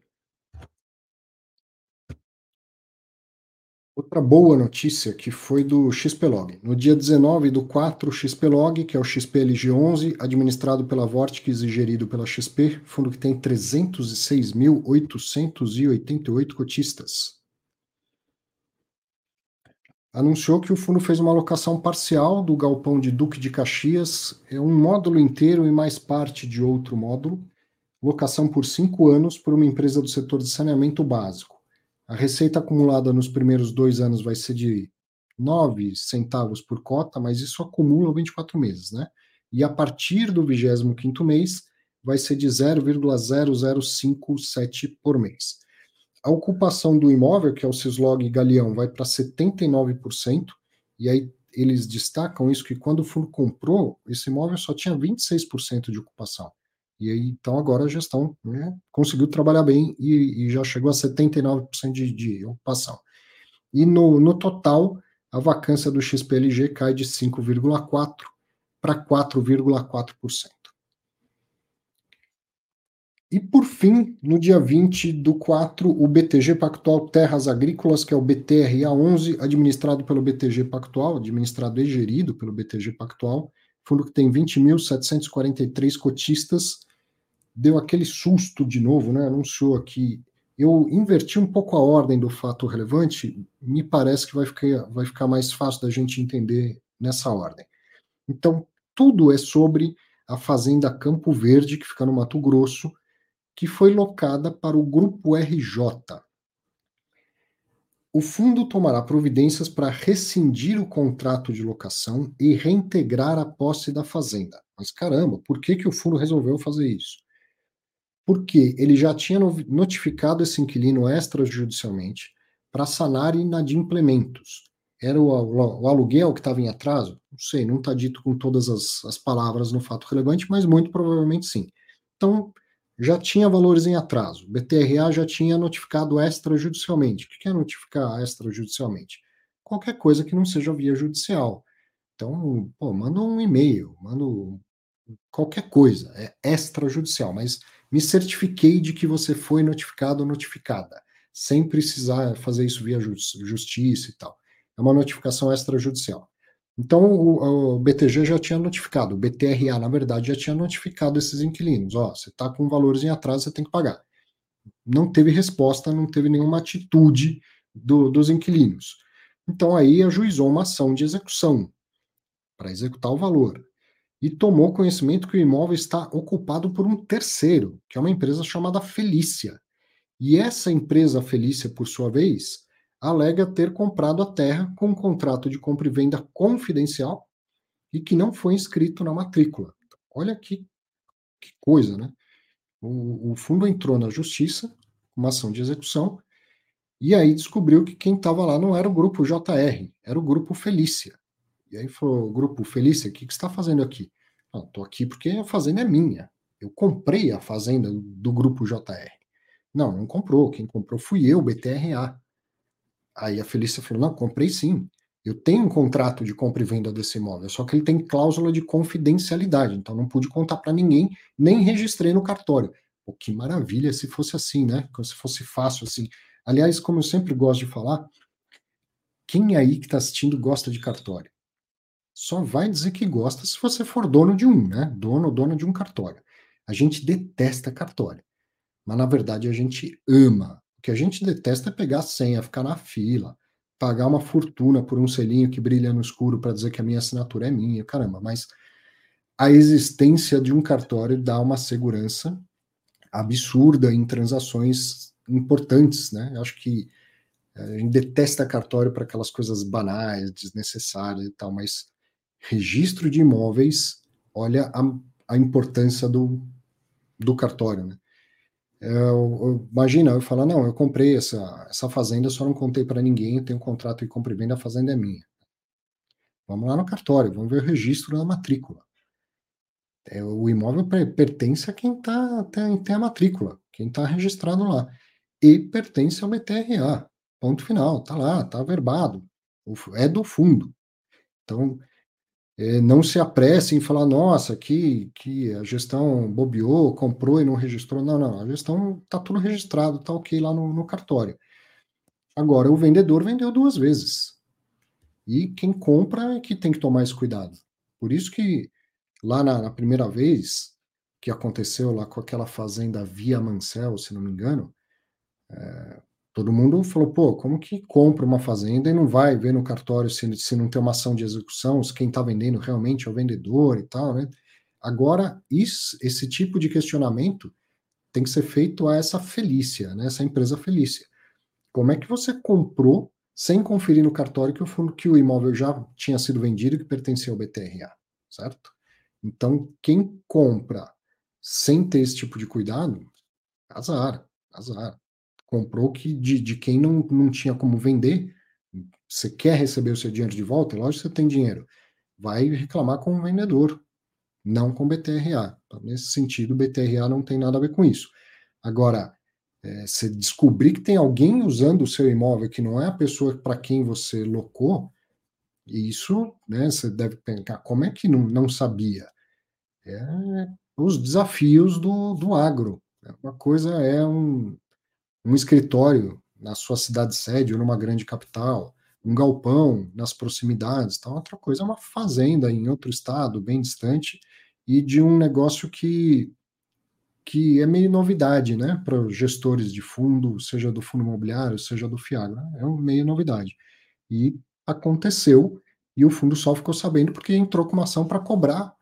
Outra boa notícia que foi do XPlog. No dia 19 do 4, o XPlog, que é o XPLG11, administrado pela Vortex e gerido pela XP, fundo que tem 306.888 cotistas anunciou que o fundo fez uma alocação parcial do galpão de Duque de Caxias, é um módulo inteiro e mais parte de outro módulo, locação por cinco anos por uma empresa do setor de saneamento básico. A receita acumulada nos primeiros dois anos vai ser de 9 centavos por cota, mas isso acumula 24 meses, né? E a partir do 25º mês vai ser de 0,0057 por mês. A ocupação do imóvel, que é o Cislog Galeão, vai para 79%, e aí eles destacam isso que quando o fundo comprou, esse imóvel só tinha 26% de ocupação. E aí, então agora a gestão né, conseguiu trabalhar bem e, e, já chegou a 79% de, de ocupação. E no, no total, a vacância do XPLG cai de 5,4% para 4,4%. E por fim, no dia 20 do 4, o BTG Pactual Terras Agrícolas, que é o BTRA 11, administrado pelo BTG Pactual, administrado e gerido pelo BTG Pactual, fundo que tem 20.743 cotistas, deu aquele susto de novo, né? Anunciou aqui. Eu inverti um pouco a ordem do fato relevante, me parece que vai ficar, vai ficar mais fácil da gente entender nessa ordem. Então, tudo é sobre a Fazenda Campo Verde, que fica no Mato Grosso, que foi locada para o Grupo RJ. O fundo tomará providências para rescindir o contrato de locação e reintegrar a posse da fazenda. Mas caramba, por que, que o fundo resolveu fazer isso? Porque ele já tinha notificado esse inquilino extrajudicialmente para sanar inadimplementos. Era o, o, o aluguel que estava em atraso? Não sei, não está dito com todas as, as palavras no fato relevante, mas muito provavelmente sim. Então, já tinha valores em atraso. O BTRA já tinha notificado extrajudicialmente. O que é notificar extrajudicialmente? Qualquer coisa que não seja via judicial. Então, pô, manda um e-mail, manda qualquer coisa, é extrajudicial, mas me certifiquei de que você foi notificado ou notificada, sem precisar fazer isso via justiça e tal. É uma notificação extrajudicial. Então, o, o, BTG já tinha notificado, o BTRA, na verdade, já tinha notificado esses inquilinos. Ó, você está com valores em atraso, você tem que pagar. Não teve resposta, não teve nenhuma atitude do, dos inquilinos. Então, aí ajuizou uma ação de execução para executar o valor. E tomou conhecimento que o imóvel está ocupado por um terceiro, que é uma empresa chamada Felícia. E essa empresa Felícia, por sua vez, alega ter comprado a terra com um contrato de compra e venda confidencial e que não foi inscrito na matrícula. Olha que, que coisa, né? O, o fundo entrou na justiça, uma ação de execução, e aí descobriu que quem estava lá não era o grupo JR, era o grupo Felícia. E aí falou, grupo Felícia, o que, que você está fazendo aqui? Estou aqui porque a fazenda é minha. Eu comprei a fazenda do grupo JR. Não, não comprou. Quem comprou fui eu, BTRA. Aí a Felícia falou: não, comprei sim. Eu tenho um contrato de compra e venda desse imóvel, só que ele tem cláusula de confidencialidade, então não pude contar para ninguém, nem registrei no cartório. Pô, que maravilha se fosse assim, né? Se fosse fácil assim. Aliás, como eu sempre gosto de falar, quem aí que está assistindo gosta de cartório? Só vai dizer que gosta se você for dono de um, né? Dono ou dona de um cartório. A gente detesta cartório, mas na verdade a gente ama o que a gente detesta é pegar a senha, ficar na fila, pagar uma fortuna por um selinho que brilha no escuro para dizer que a minha assinatura é minha, caramba, mas a existência de um cartório dá uma segurança absurda em transações importantes, né? Eu acho que eh, a gente detesta cartório para aquelas coisas banais, desnecessárias e tal, mas registro de imóveis, olha a, a importância do, do cartório, né? Eu, eu, imagina, eu falo, não, eu comprei essa, essa fazenda, só não contei para ninguém, tenho um contrato de compra e venda, a fazenda é minha. Vamos lá no cartório, vamos ver o registro da matrícula. É, o imóvel pertence a quem tá, tem, tem a matrícula, quem está registrado lá. E pertence ao BTRA. Ponto final, tá lá, tá averbado. É do fundo. Então, é, não se apresse em falar, nossa, que, que a gestão bobeou, comprou e não registrou. Não, não, a gestão está tudo registrado, está ok lá no, no cartório. Agora, o vendedor vendeu duas vezes. E quem compra é que tem que tomar esse cuidado. Por isso que lá na, na primeira vez que aconteceu lá com aquela fazenda Via Mancel, se não me engano, é, Todo mundo falou, pô, como que compra uma fazenda e não vai ver no cartório se, se não tem uma ação de execução, se quem está vendendo realmente é o vendedor e tal, né? Agora, isso, esse tipo de questionamento tem que ser feito a essa Felícia, né? Essa empresa Felícia. Como é que você comprou sem conferir no cartório que o fundo que o imóvel já tinha sido vendido e que pertencia ao BTRA, certo? Então, quem compra sem ter esse tipo de cuidado, azar, azar comprou que de, de quem não, não tinha como vender, você quer receber o seu dinheiro de volta, lógico que você tem dinheiro, vai reclamar com o vendedor. não com BTRA. Então, nesse sentido, BTRA não tem nada a ver com isso. Agora, é, você descobrir que tem alguém usando o seu imóvel que não é a pessoa para quem você locou, isso, né, você deve pensar, como é que não, não sabia? É os desafios do, do agro. Uma coisa é um, um escritório na sua cidade sede ou numa grande capital, um galpão nas proximidades, então outra coisa é uma fazenda em outro estado, bem distante, e de um negócio que que é meio novidade, né, para gestores de fundo, seja do fundo imobiliário, seja do FIAG, né? é um meio novidade. E aconteceu, e o fundo só ficou sabendo porque entrou com uma ação para cobrar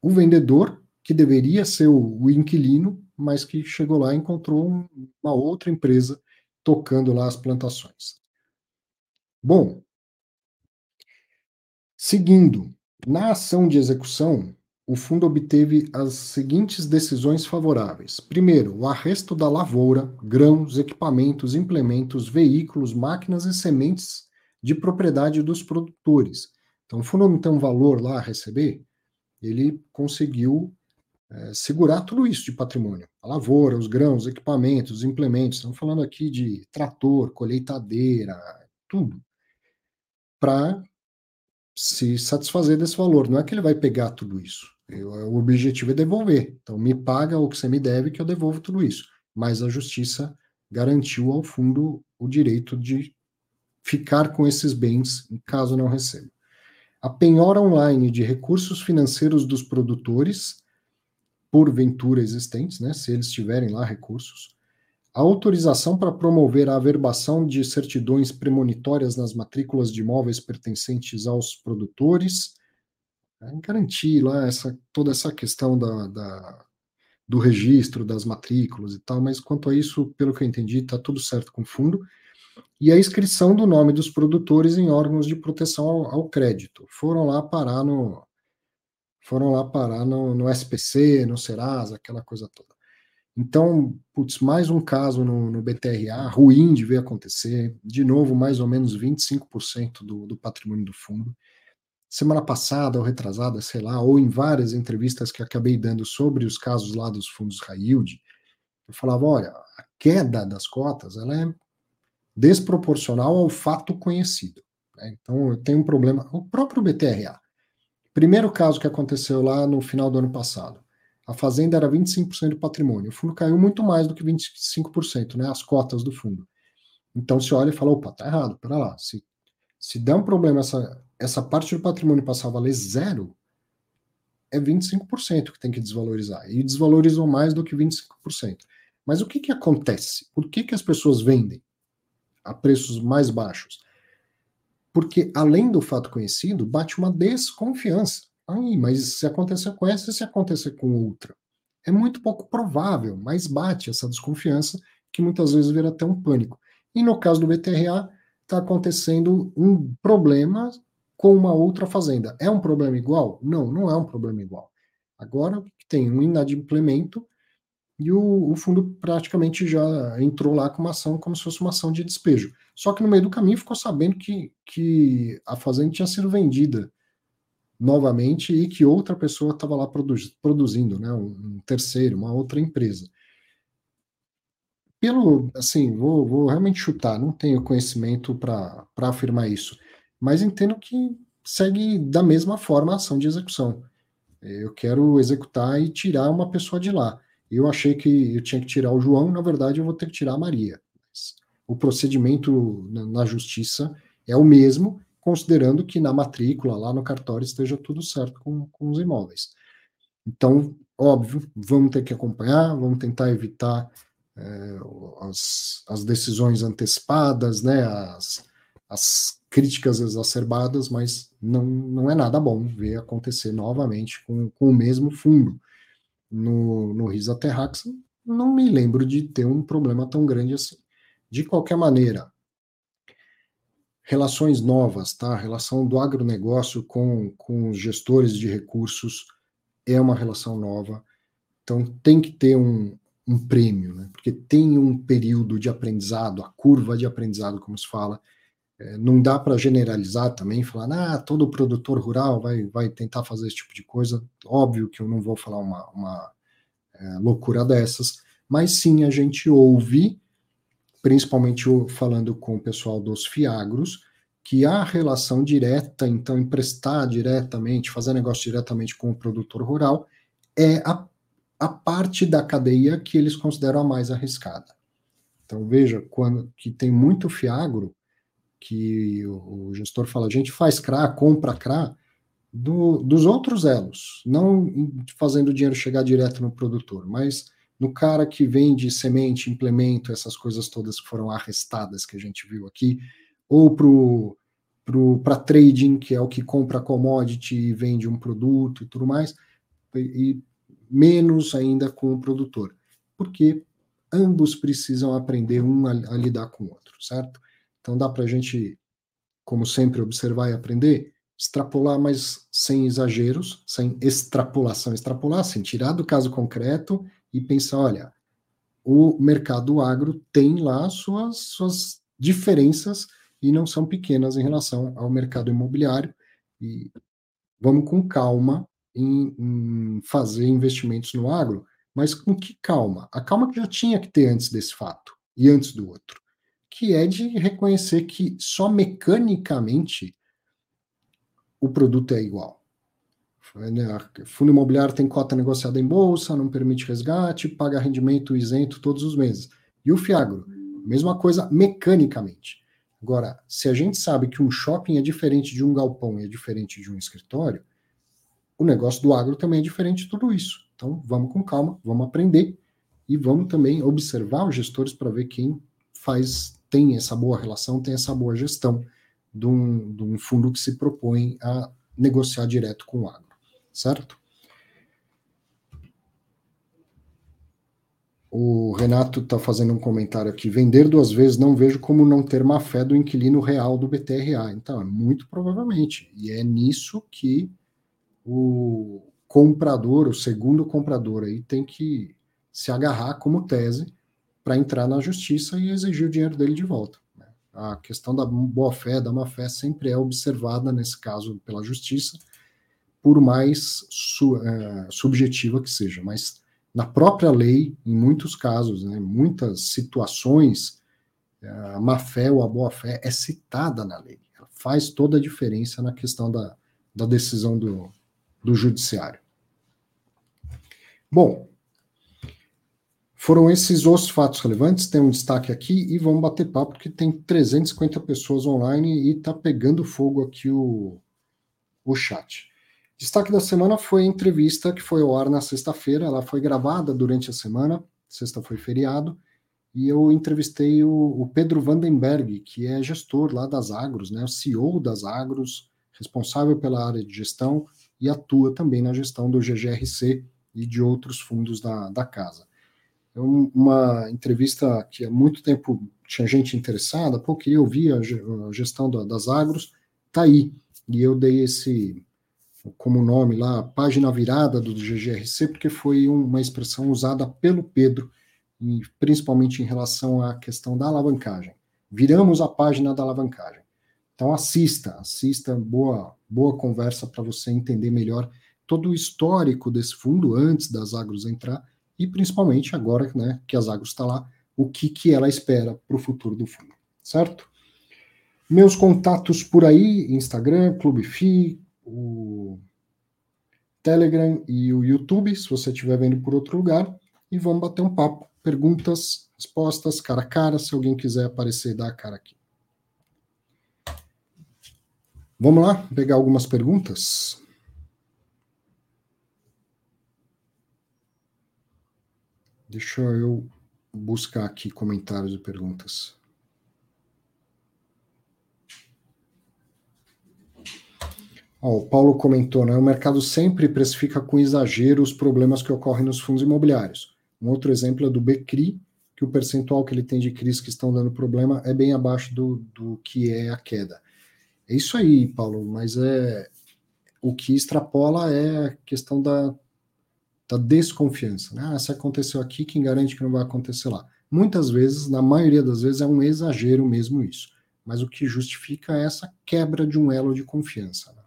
o vendedor, que deveria ser o, o, inquilino, mas que chegou lá e encontrou um, uma outra empresa tocando lá as plantações. Bom, seguindo, na ação de execução, o fundo obteve as seguintes decisões favoráveis. Primeiro, o arresto da lavoura, grãos, equipamentos, implementos, veículos, máquinas e sementes de propriedade dos produtores. Então, o fundo não tem um valor lá a receber, ele conseguiu é, segurar tudo isso de patrimônio. A lavoura, os grãos, os equipamentos, os implementos, estamos falando aqui de trator, colheitadeira, tudo, para se satisfazer desse valor. Não é que ele vai pegar tudo isso. Eu, o objetivo é devolver. Então, me paga o que você me deve, que eu devolvo tudo isso. Mas a justiça garantiu ao fundo o direito de ficar com esses bens caso não receba. A penhora online de recursos financeiros dos produtores, porventura existentes, né, se eles tiverem lá recursos. A autorização para promover a averbação de certidões premonitórias nas matrículas de imóveis pertencentes aos produtores né, garantir lá essa, toda essa questão da, da, do registro das matrículas e tal, mas quanto a isso, pelo que eu entendi, está tudo certo com o fundo. E a inscrição do nome dos produtores em órgãos de proteção ao, ao crédito. Foram lá parar no. Foram lá parar no, no SPC, no Serasa, aquela coisa toda. Então, putz, mais um caso no, no, BTRA, ruim de ver acontecer. De novo, mais ou menos 25% do, do patrimônio do fundo semana passada ou retrasada, sei lá, ou em várias entrevistas que acabei dando sobre os casos lá dos fundos high yield, eu falava, olha, a queda das cotas, ela é desproporcional ao fato conhecido. Né? Então, eu tenho um problema. O próprio BTRA. Primeiro caso que aconteceu lá no final do ano passado. A fazenda era 25% do patrimônio. O fundo caiu muito mais do que 25%, né? As cotas do fundo. Então, se olha e fala, opa, tá errado, pera lá. Se, se der um problema essa, essa parte do patrimônio passar a valer zero, é 25% que tem que desvalorizar. E desvalorizam mais do que 25%. Mas o que, que acontece? Por que, que as pessoas vendem a preços mais baixos? Porque, além do fato conhecido, bate uma desconfiança. Ai, mas se acontecer com essa, se acontecer com outra? É muito pouco provável, mas bate essa desconfiança que muitas vezes vira até um pânico. E no caso do BTRA, está acontecendo um problema com uma outra fazenda. É um problema igual? Não, não é um problema igual. Agora tem um inadimplemento e o, o, fundo praticamente já entrou lá com uma ação como se fosse uma ação de despejo. Só que no meio do caminho ficou sabendo que, que a fazenda tinha sido vendida novamente e que outra pessoa estava lá produz, produzindo, né, um, um, terceiro, uma outra empresa. Pelo, assim, vou, vou realmente chutar, não tenho conhecimento para afirmar isso mas entendo que segue da mesma forma a ação de execução. Eu quero executar e tirar uma pessoa de lá. Eu achei que eu tinha que tirar o João, na verdade eu vou ter que tirar a Maria. O procedimento na justiça é o mesmo, considerando que na matrícula, lá no cartório, esteja tudo certo com, com os imóveis. Então, óbvio, vamos ter que acompanhar, vamos tentar evitar é, as, as decisões antecipadas, né, as, as críticas exacerbadas, mas não, não é nada bom ver acontecer novamente com, com o mesmo fundo. No, no Risa Terrax, não me lembro de ter um problema tão grande assim. De qualquer maneira, relações novas, tá? A relação do agronegócio com, com os gestores de recursos é uma relação nova. Então tem que ter um, um prêmio, né? Porque tem um período de aprendizado, a curva de aprendizado, como se fala, não dá para generalizar também, falar, ah, todo produtor rural vai, vai tentar fazer esse tipo de coisa. Óbvio que eu não vou falar uma, uma é, loucura dessas, mas sim a gente ouve, principalmente falando com o pessoal dos fiagros, que a relação direta, então emprestar diretamente, fazer negócio diretamente com o produtor rural, é a, a parte da cadeia que eles consideram a mais arriscada. Então veja, quando que tem muito fiagro, que o, o gestor fala, a gente faz CRA, compra CRA, do, dos outros elos, não fazendo o dinheiro chegar direto no produtor, mas no cara que vende semente, implemento, essas coisas todas que foram arrestadas que a gente viu aqui, ou para trading, que é o que compra commodity e vende um produto e tudo mais, e, e menos ainda com o produtor, porque ambos precisam aprender um a, a lidar com o outro, certo? Então dá para a gente, como sempre, observar e aprender, extrapolar, mas sem exageros, sem extrapolação. Extrapolar, assim, tirar do caso concreto e pensar, olha, o mercado agro tem lá suas, suas diferenças e não são pequenas em relação ao mercado imobiliário. E vamos com calma em, em fazer investimentos no agro, mas com que calma? A calma que já tinha que ter antes desse fato e antes do outro, que é de reconhecer que só mecanicamente o produto é igual. Né, fundo imobiliário tem cota negociada em bolsa, não permite resgate, paga rendimento isento todos os meses. E o Fiagro, mesma coisa mecanicamente. Agora, se a gente sabe que um shopping é diferente de um galpão e é diferente de um escritório, o negócio do agro também é diferente de tudo isso. Então, vamos com calma, vamos aprender e vamos também observar os gestores para ver quem faz, tem essa boa relação, tem essa boa gestão de um, de um fundo que se propõe a negociar direto com o agro, certo? O Renato está fazendo um comentário aqui. Vender duas vezes não vejo como não ter má fé do inquilino real do BTRA. Então, é muito provavelmente. E é nisso que o comprador, o segundo comprador aí, tem que se agarrar como tese para entrar na justiça e exigir o dinheiro dele de volta. Né? A questão da boa-fé, da má-fé, sempre é observada, nesse caso, pela justiça, por mais su é, subjetiva que seja. Mas na própria lei, em muitos casos, né, muitas situações, a má-fé ou a boa-fé é citada na lei. Ela faz toda a diferença na questão da, da decisão do, do judiciário. Bom, foram esses os fatos relevantes, tem um destaque aqui e vamos bater papo, porque tem 350 pessoas online e está pegando fogo aqui o, o chat. Destaque da semana foi a entrevista que foi ao ar na sexta-feira, ela foi gravada durante a semana, sexta foi feriado, e eu entrevistei o, o, Pedro Vandenberg, que é gestor lá das Agros, né, o CEO das Agros, responsável pela área de gestão e atua também na gestão do GGRC e de outros fundos da, da casa. É uma entrevista que há muito tempo tinha gente interessada, porque eu vi a gestão das Agros, tá aí, e eu dei esse como nome lá, página virada do GGRC, porque foi uma expressão usada pelo Pedro, principalmente em relação à questão da alavancagem. Viramos a página da alavancagem. Então assista, assista, boa, boa conversa para você entender melhor todo o histórico desse fundo antes das Agros entrar e principalmente agora né, que as Agros está lá, o que, que ela espera para o futuro do fundo, certo? Meus contatos por aí, Instagram, Clube FI, o Telegram e o YouTube, se você estiver vendo por outro lugar, e vamos bater um papo. Perguntas, respostas, cara a cara, se alguém quiser aparecer, dá a cara aqui. Vamos lá, pegar algumas perguntas. Deixa eu buscar aqui comentários e perguntas. o Paulo comentou, né? O mercado sempre precifica com exagero os problemas que ocorrem nos fundos imobiliários. Um outro exemplo é do BCRI, que o percentual que ele tem de CRIs que estão dando problema é bem abaixo do, do que é a queda. É isso aí, Paulo, mas é o que extrapola é a questão da, da desconfiança. Né? Ah, se aconteceu aqui, quem garante que não vai acontecer lá? Muitas vezes, na maioria das vezes, é um exagero mesmo isso. mas o que justifica é essa quebra de um elo de confiança. Né?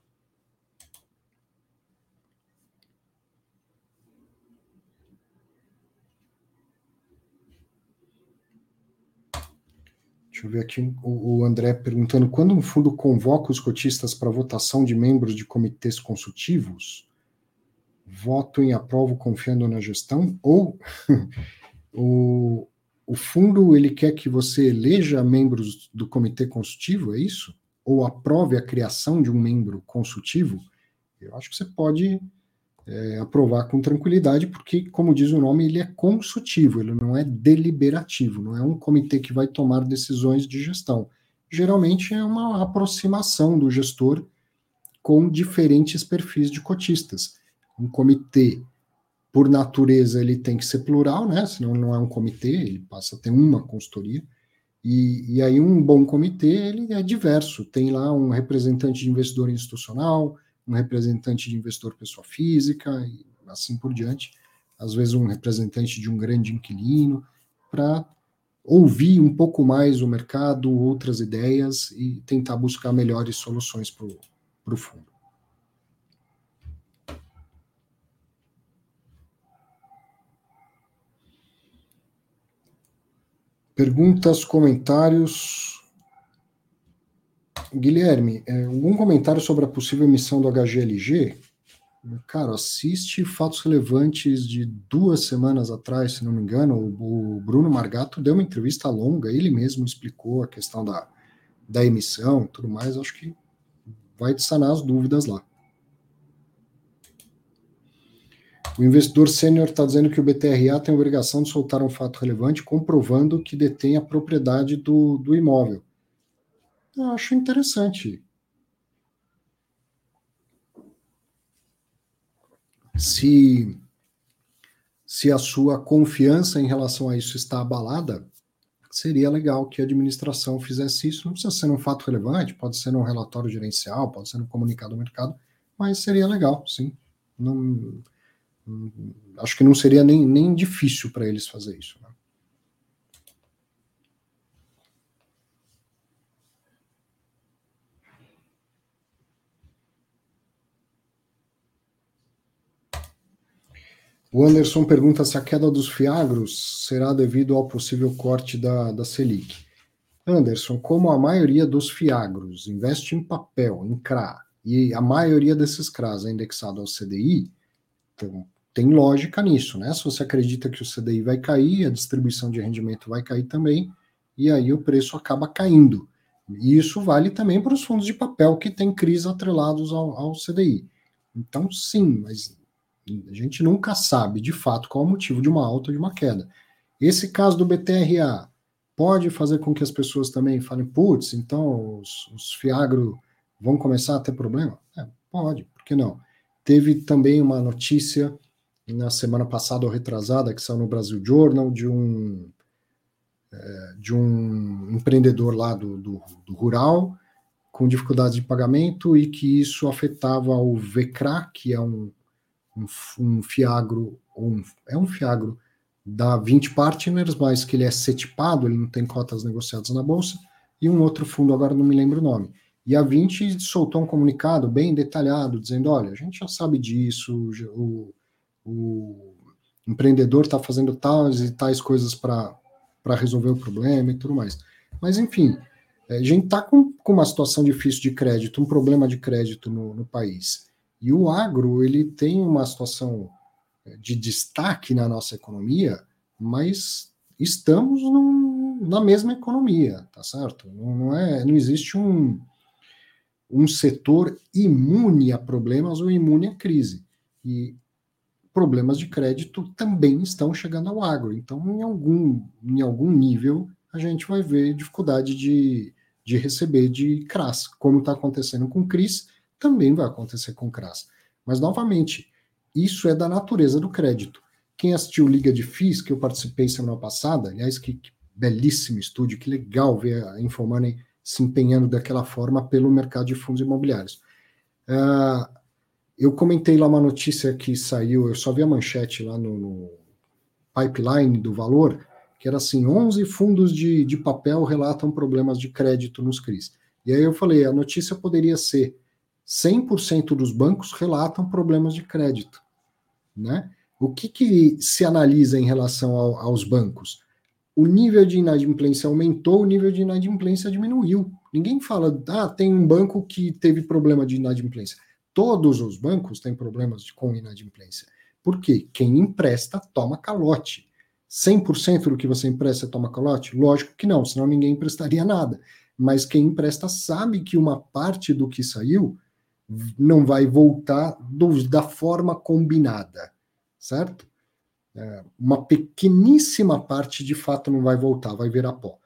Deixa eu ver aqui o, André perguntando: quando um fundo convoca os cotistas para votação de membros de comitês consultivos, voto em aprovo confiando na gestão? Ou o, o fundo ele quer que você eleja membros do comitê consultivo, é isso? Ou aprove a criação de um membro consultivo? Eu acho que você pode é, aprovar com tranquilidade, porque, como diz o nome, ele é consultivo, ele não é deliberativo, não é um comitê que vai tomar decisões de gestão. Geralmente é uma aproximação do gestor com diferentes perfis de cotistas. Um comitê, por natureza, ele tem que ser plural, né? Senão não é um comitê, ele passa a ter uma consultoria. E, e aí um bom comitê, ele é diverso. Tem lá um representante de investidor institucional, um representante de investidor pessoa física e assim por diante, às vezes um representante de um grande inquilino, para ouvir um pouco mais o mercado, outras ideias e tentar buscar melhores soluções para o fundo. Perguntas, comentários. Guilherme, é, algum comentário sobre a possível emissão do HGLG? Cara, assiste fatos relevantes de duas semanas atrás, se não me engano. O, Bruno Margato deu uma entrevista longa, ele mesmo explicou a questão da, da emissão tudo mais. Acho que vai sanar as dúvidas lá. O investidor sênior está dizendo que o BTRA tem a obrigação de soltar um fato relevante comprovando que detém a propriedade do, do imóvel. Eu acho interessante. Se, se a sua confiança em relação a isso está abalada, seria legal que a administração fizesse isso. Não precisa ser um fato relevante, pode ser um relatório gerencial, pode ser um comunicado do mercado, mas seria legal, sim. Não, acho que não seria nem, nem difícil para eles fazer isso. Né? O Anderson pergunta se a queda dos fiagros será devido ao possível corte da, da Selic. Anderson, como a maioria dos fiagros investe em papel, em CRA, e a maioria desses CRAs é indexado ao CDI, então tem lógica nisso, né? Se você acredita que o CDI vai cair, a distribuição de rendimento vai cair também, e aí o preço acaba caindo. E isso vale também para os fundos de papel que têm crise atrelados ao, ao CDI. Então, sim, mas a gente nunca sabe de fato qual é o motivo de uma alta ou de uma queda. Esse caso do BTRA pode fazer com que as pessoas também falem, putz, então os, os Fiagro vão começar a ter problema? É, pode, por que não? Teve também uma notícia na semana passada ou retrasada que saiu no Brasil Journal de um é, de um empreendedor lá do, do, do rural com dificuldades de pagamento e que isso afetava o VECRA, que é um um, um fiagro, um, é um fiagro da 20 Partners, mas que ele é setipado, ele não tem cotas negociadas na bolsa, e um outro fundo, agora não me lembro o nome. E a 20 soltou um comunicado bem detalhado, dizendo: olha, a gente já sabe disso, o, o empreendedor está fazendo tais e tais coisas para resolver o problema e tudo mais. Mas, enfim, a gente está com, com uma situação difícil de crédito, um problema de crédito no, no país. E o agro, ele tem uma situação eh, de destaque na nossa economia, mas estamos num, na mesma economia, tá certo? Não, não, é, não existe um, um setor imune a problemas ou imune a crise. E problemas de crédito também estão chegando ao agro. Então, em algum, em algum nível, a gente vai ver dificuldade de, de receber de CRAS, como está acontecendo com CRIS, também vai acontecer com CRAS. Mas, novamente, isso é da natureza do crédito. Quem assistiu Liga de FIIs, que eu participei semana passada, aliás, que, que belíssimo estúdio, que legal ver a Infomoney se empenhando daquela forma pelo mercado de fundos imobiliários. Uh, eu comentei lá uma notícia que saiu, eu só vi a manchete lá no, no pipeline do valor, que era assim, 11 fundos de, de papel relatam problemas de crédito nos CRIs. E aí eu falei, a notícia poderia ser 100% dos bancos relatam problemas de crédito, né? O que, que se analisa em relação ao, aos bancos? O nível de inadimplência aumentou, o nível de inadimplência diminuiu. Ninguém fala, ah, tem um banco que teve problema de inadimplência. Todos os bancos têm problemas de, com inadimplência. Por quê? Quem empresta toma calote. 100% do que você empresta toma calote? Lógico que não, senão ninguém emprestaria nada. Mas quem empresta sabe que uma parte do que saiu não vai voltar do, da forma combinada certo? É, uma pequeníssima parte de fato não vai voltar, vai virar pó.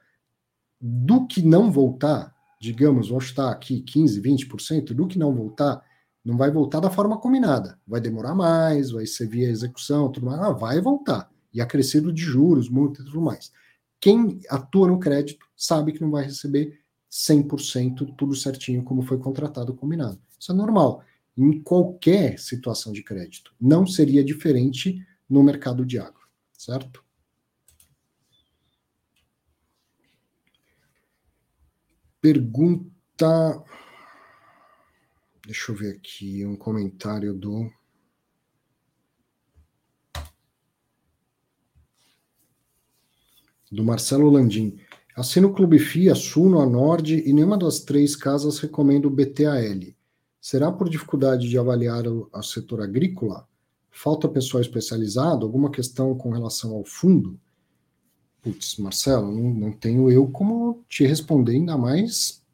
Do que não voltar, digamos, vamos estar aqui 15, 20%, do que não voltar, não vai voltar da forma combinada. Vai demorar mais, vai ser via execução, tudo mais. Ah, vai voltar. E acrescido de juros, multa e tudo mais. Quem atua no crédito sabe que não vai receber 100% tudo certinho como foi contratado combinado. Isso é normal em qualquer situação de crédito. Não seria diferente no mercado de agro, certo? Pergunta. Deixa eu ver aqui um comentário do. Do Marcelo Landim. Assino o Clube FIA, Suno, a Nord e nenhuma das três casas recomenda o BTAL. Será por dificuldade de avaliar o, o setor agrícola? Falta pessoal especializado? Alguma questão com relação ao fundo? Putz, Marcelo, não, não tenho eu como te responder, ainda mais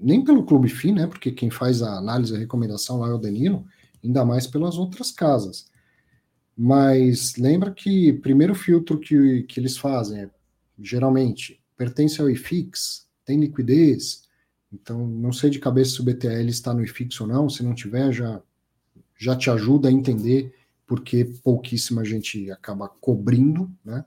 nem pelo Clube FI, né? Porque quem faz a análise e a recomendação lá é o Danilo, ainda mais pelas outras casas. Mas lembra que primeiro filtro que, que eles fazem é, geralmente, pertence ao IFIX, tem liquidez, então, não sei de cabeça se o BTL está no IFIX ou não, se não tiver, já, já te ajuda a entender porque pouquíssima gente acaba cobrindo, né?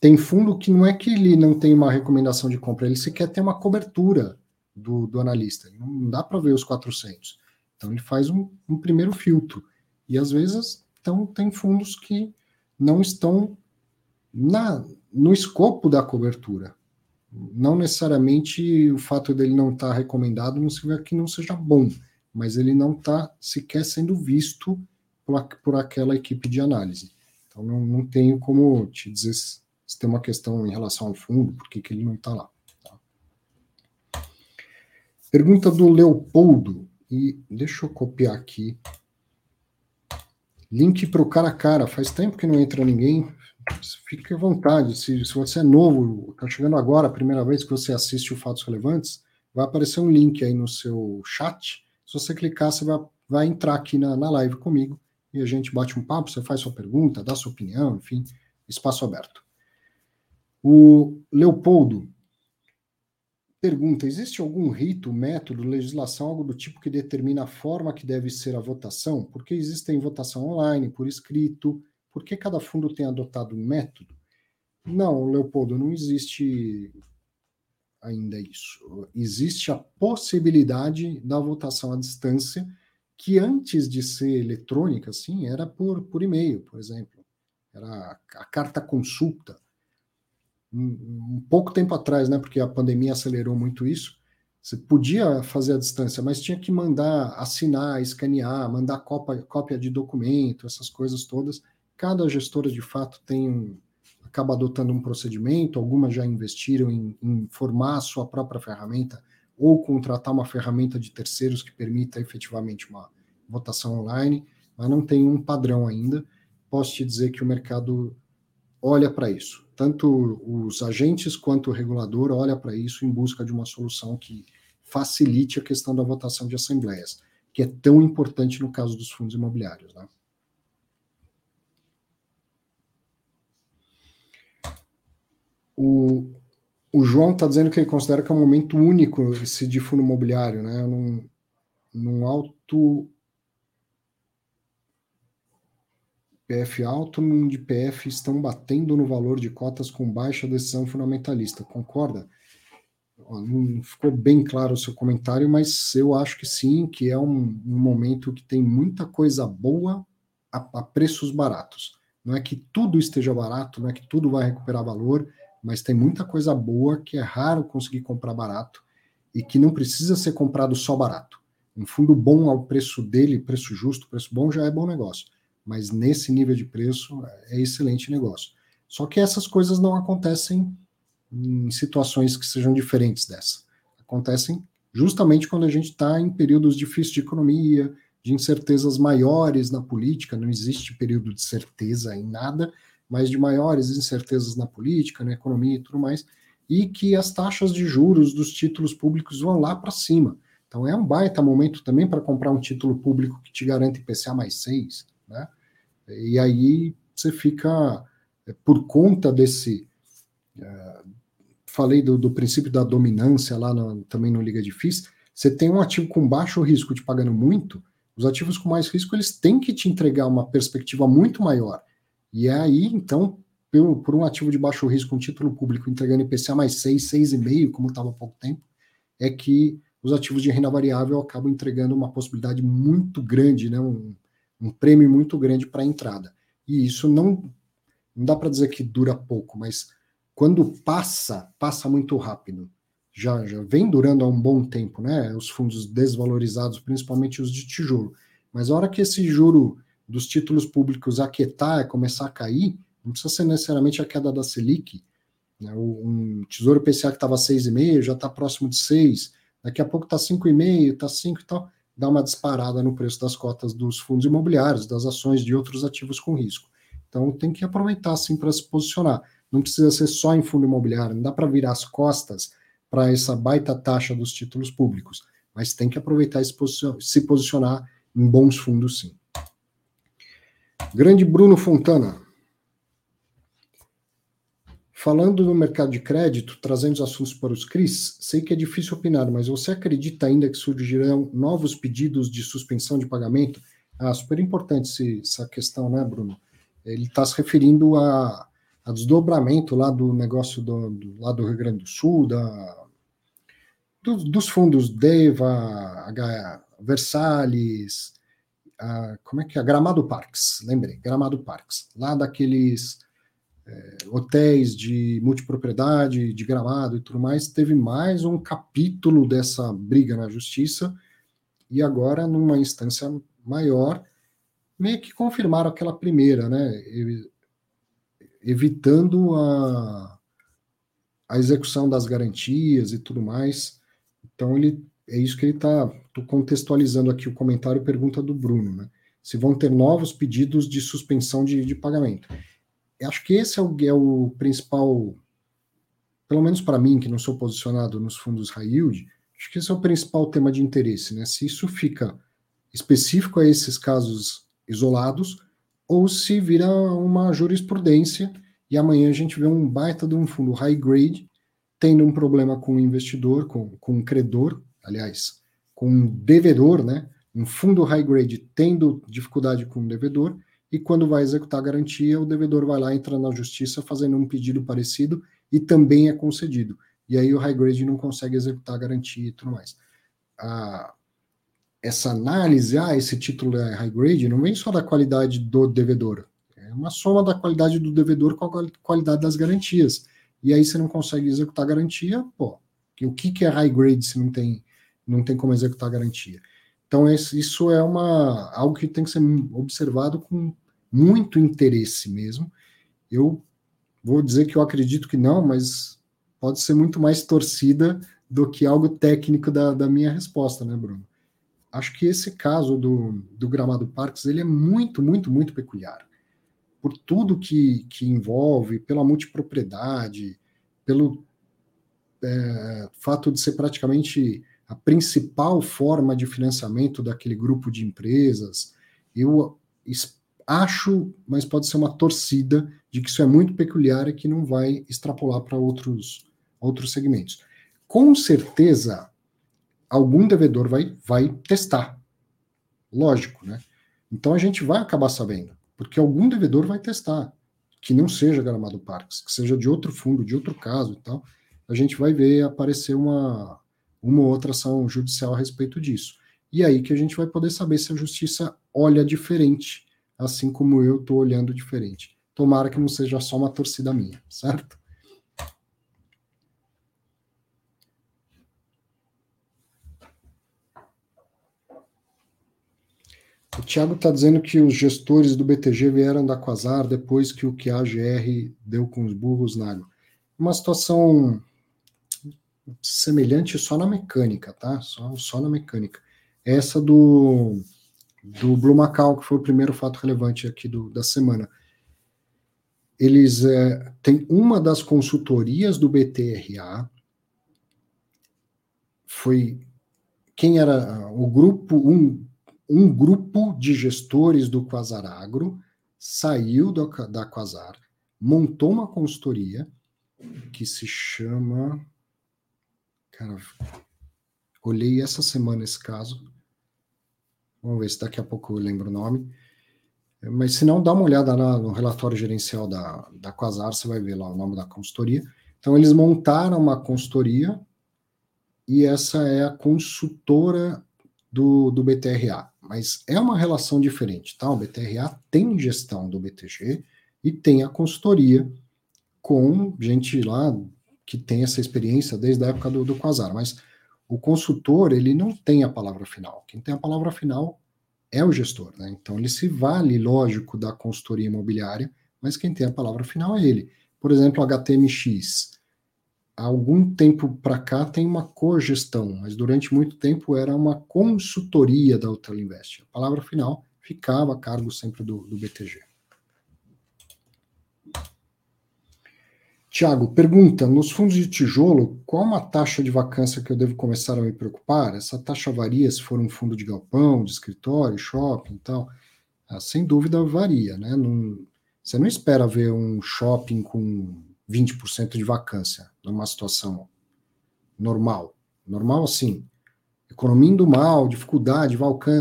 Tem fundo que não é que ele não tem uma recomendação de compra, ele sequer tem uma cobertura do, do analista. Não dá para ver os 400. Então ele faz um, um, primeiro filtro. E às vezes então, tem fundos que não estão na, no escopo da cobertura. Não necessariamente o fato dele não estar tá recomendado não significa que não seja bom, mas ele não está sequer sendo visto por, por, aquela equipe de análise. Então não, não tenho como te dizer se, se, tem uma questão em relação ao fundo, por que, que ele não está lá. Pergunta do Leopoldo, e deixa eu copiar aqui. Link para o cara a cara. Faz tempo que não entra ninguém fique à vontade. Se, se você é novo, está chegando agora, a primeira vez que você assiste o Fatos Relevantes, vai aparecer um link aí no seu chat. Se você clicar, você vai, vai entrar aqui na, na live comigo e a gente bate um papo, você faz sua pergunta, dá sua opinião, enfim, espaço aberto. O Leopoldo pergunta: existe algum rito, método, legislação, algo do tipo que determina a forma que deve ser a votação? Porque existem votação online, por escrito, por que cada fundo tem adotado um método? Não, Leopoldo, não existe ainda isso. Existe a possibilidade da votação à distância, que antes de ser eletrônica, sim, era por, por e-mail, por exemplo. Era a carta consulta. Um, pouco tempo atrás, né, porque a pandemia acelerou muito isso, você podia fazer à distância, mas tinha que mandar assinar, escanear, mandar cópia, cópia de documento, essas coisas todas cada gestora de fato tem um, acaba adotando um procedimento, algumas já investiram em, em formar a sua própria ferramenta ou contratar uma ferramenta de terceiros que permita efetivamente uma votação online, mas não tem um padrão ainda. Posso te dizer que o mercado olha para isso. Tanto os agentes quanto o regulador olha para isso em busca de uma solução que facilite a questão da votação de assembleias, que é tão importante no caso dos fundos imobiliários. Né? O, o João está dizendo que ele considera que é um momento único esse de fundo imobiliário, né? Num, num alto PF alto, num de PF estão batendo no valor de cotas com baixa decisão fundamentalista. Concorda? Não ficou bem claro o seu comentário, mas eu acho que sim, que é um, um momento que tem muita coisa boa a, a preços baratos. Não é que tudo esteja barato, não é que tudo vai recuperar valor, mas tem muita coisa boa que é raro conseguir comprar barato e que não precisa ser comprado só barato. Um fundo bom ao preço dele, preço justo, preço bom, já é bom negócio. Mas nesse nível de preço é excelente negócio. Só que essas coisas não acontecem em situações que sejam diferentes dessa. Acontecem justamente quando a gente está em períodos difíceis de economia, de incertezas maiores na política, não existe período de certeza em nada, mas de maiores incertezas na política, na economia e tudo mais, e que as taxas de juros dos títulos públicos vão lá para cima. Então é um baita momento também para comprar um título público que te garante IPCA mais 6, né? E aí você fica, é, por conta desse. Uh, falei do, do, princípio da dominância lá no, também no Liga de você tem um ativo com baixo risco te pagando muito, os ativos com mais risco, eles têm que te entregar uma perspectiva muito maior. E é aí, então, por, por um ativo de baixo risco, um título público entregando IPCA mais 6, 6,5, como estava há pouco tempo, é que os ativos de renda variável acabam entregando uma possibilidade muito grande, né, um, um prêmio muito grande para a entrada. E isso não, não dá para dizer que dura pouco, mas quando passa, passa muito rápido já, já vem durando há um bom tempo, né? Os fundos desvalorizados, principalmente os de tijolo. Mas a hora que esse juro dos títulos públicos aquietar, começar a cair, não precisa ser necessariamente a queda da Selic. Né? Um tesouro PCA que estava 6,5 já está próximo de 6, daqui a pouco está 5,5, está 5 e tal, dá uma disparada no preço das cotas dos fundos imobiliários, das ações de outros ativos com risco. Então tem que aproveitar assim para se posicionar. Não precisa ser só em fundo imobiliário, não dá para virar as costas para essa baita taxa dos títulos públicos, mas tem que aproveitar e se posicionar em bons fundos, sim. Grande Bruno Fontana. Falando no mercado de crédito, trazendo os assuntos para os CRIs, sei que é difícil opinar, mas você acredita ainda que surgirão novos pedidos de suspensão de pagamento? Ah, super importante essa questão, né, Bruno? Ele está se referindo a, a, desdobramento lá do negócio do, do, lá do Rio Grande do Sul, da, dos, dos fundos Deva, Versalhes, como é que é? Gramado Parks, lembrei, Gramado Parks, lá daqueles é, hotéis de multipropriedade, de gramado e tudo mais, teve mais um capítulo dessa briga na justiça, e agora, numa instância maior, meio que confirmaram aquela primeira, né? Evitando a, a execução das garantias e tudo mais. Então, ele é isso que ele está contextualizando aqui o comentário pergunta do Bruno, né? Se vão ter novos pedidos de suspensão de, de pagamento. Acho que esse é o, é o principal, pelo menos para mim, que não sou posicionado nos fundos high yield, acho que esse é o principal tema de interesse, né? Se isso fica específico a esses casos isolados, ou se vira uma jurisprudência e amanhã a gente vê um baita de um fundo high grade tendo um problema com o investidor, com, com o credor, aliás, com um devedor, né? Um fundo high grade tendo dificuldade com o devedor, e quando vai executar a garantia, o devedor vai lá, entra na justiça fazendo um pedido parecido e também é concedido. E aí o high grade não consegue executar a garantia e tudo mais. Ah, essa análise, ah, esse título é high grade, não vem só da qualidade do devedor, é uma soma da qualidade do devedor com a qualidade das garantias e aí você não consegue executar a garantia, pô, o que, que é high grade se não tem, não tem como executar a garantia? Então, isso é uma, algo que tem que ser observado com muito interesse mesmo. Eu vou dizer que eu acredito que não, mas pode ser muito mais torcida do que algo técnico da, da minha resposta, né, Bruno? Acho que esse caso do, do Gramado Parques ele é muito, muito, muito peculiar por tudo que, que envolve, pela multipropriedade, pelo é, fato de ser praticamente a principal forma de financiamento daquele grupo de empresas, eu acho, mas pode ser uma torcida de que isso é muito peculiar e que não vai extrapolar para outros, outros segmentos. Com certeza, algum devedor vai, vai testar. Lógico, né? Então a gente vai acabar sabendo porque algum devedor vai testar, que não seja Gramado Parques, que seja de outro fundo, de outro caso e tal, a gente vai ver aparecer uma, uma outra ação judicial a respeito disso. E aí que a gente vai poder saber se a justiça olha diferente assim como eu estou olhando diferente. Tomara que não seja só uma torcida minha, certo? O Thiago está dizendo que os gestores do BTG vieram da Quasar depois que o QAGR deu com os burros na água. Uma situação semelhante só na mecânica, tá? Só, só na mecânica. Essa do, do Blue Macau, que foi o primeiro fato relevante aqui do, da semana. Eles é, têm uma das consultorias do BTRA, foi quem era o grupo, um, um grupo de gestores do Quasar Agro saiu do, da Quasar, montou uma consultoria que se chama. Cara, olhei essa semana esse caso. Vamos ver se daqui a pouco eu lembro o nome. Mas se não, dá uma olhada lá no relatório gerencial da, da Quasar, você vai ver lá o nome da consultoria. Então, eles montaram uma consultoria e essa é a consultora do, do BTRA. Mas é uma relação diferente, tá? O BTRA tem gestão do BTG e tem a consultoria com gente lá que tem essa experiência desde a época do, do Quasar. Mas o consultor, ele não tem a palavra final. Quem tem a palavra final é o gestor, né? Então ele se vale, lógico, da consultoria imobiliária, mas quem tem a palavra final é ele. Por exemplo, HTMX há algum tempo para cá tem uma cogestão, mas durante muito tempo era uma consultoria da Hotel Invest. A palavra final ficava a cargo sempre do, do BTG. Tiago, pergunta: nos fundos de tijolo, qual uma taxa de vacância que eu devo começar a me preocupar? Essa taxa varia se for um fundo de galpão, de escritório, shopping e tal? Ah, sem dúvida varia, né? Não, você não espera ver um shopping com 20% de vacância numa situação normal. Normal assim, economia indo mal, dificuldade,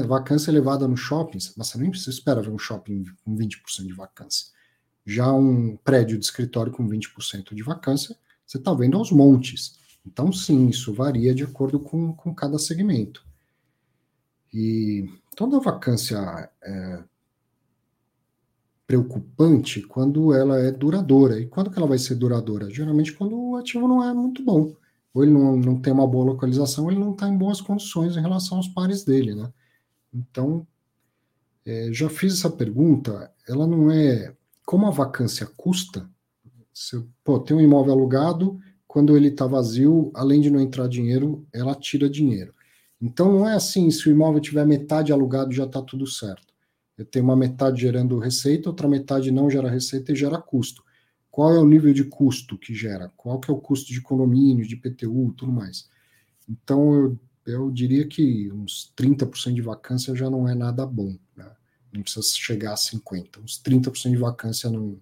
vacância elevada no shopping, mas você precisa esperar ver um shopping com 20% de vacância. Já um prédio de escritório com 20% de vacância, você está vendo aos montes. Então, sim, isso varia de acordo com, com cada segmento. E toda vacância é, preocupante quando ela é duradoura. E quando que ela vai ser duradoura? Geralmente quando o ativo não é muito bom. Ou ele não, não tem uma boa localização, ele não está em boas condições em relação aos pares dele, né? Então, é, já fiz essa pergunta, ela não é... Como a vacância custa, se, pô, tem um imóvel alugado, quando ele está vazio, além de não entrar dinheiro, ela tira dinheiro. Então não é assim, se o imóvel tiver metade alugado já está tudo certo. Eu tenho uma metade gerando receita, outra metade não gera receita e gera custo. Qual é o nível de custo que gera? Qual que é o custo de condomínio, de PTU, tudo mais? Então, eu, eu diria que uns 30% de vacância já não é nada bom. Não precisa chegar a 50%. Uns 30% de vacância num,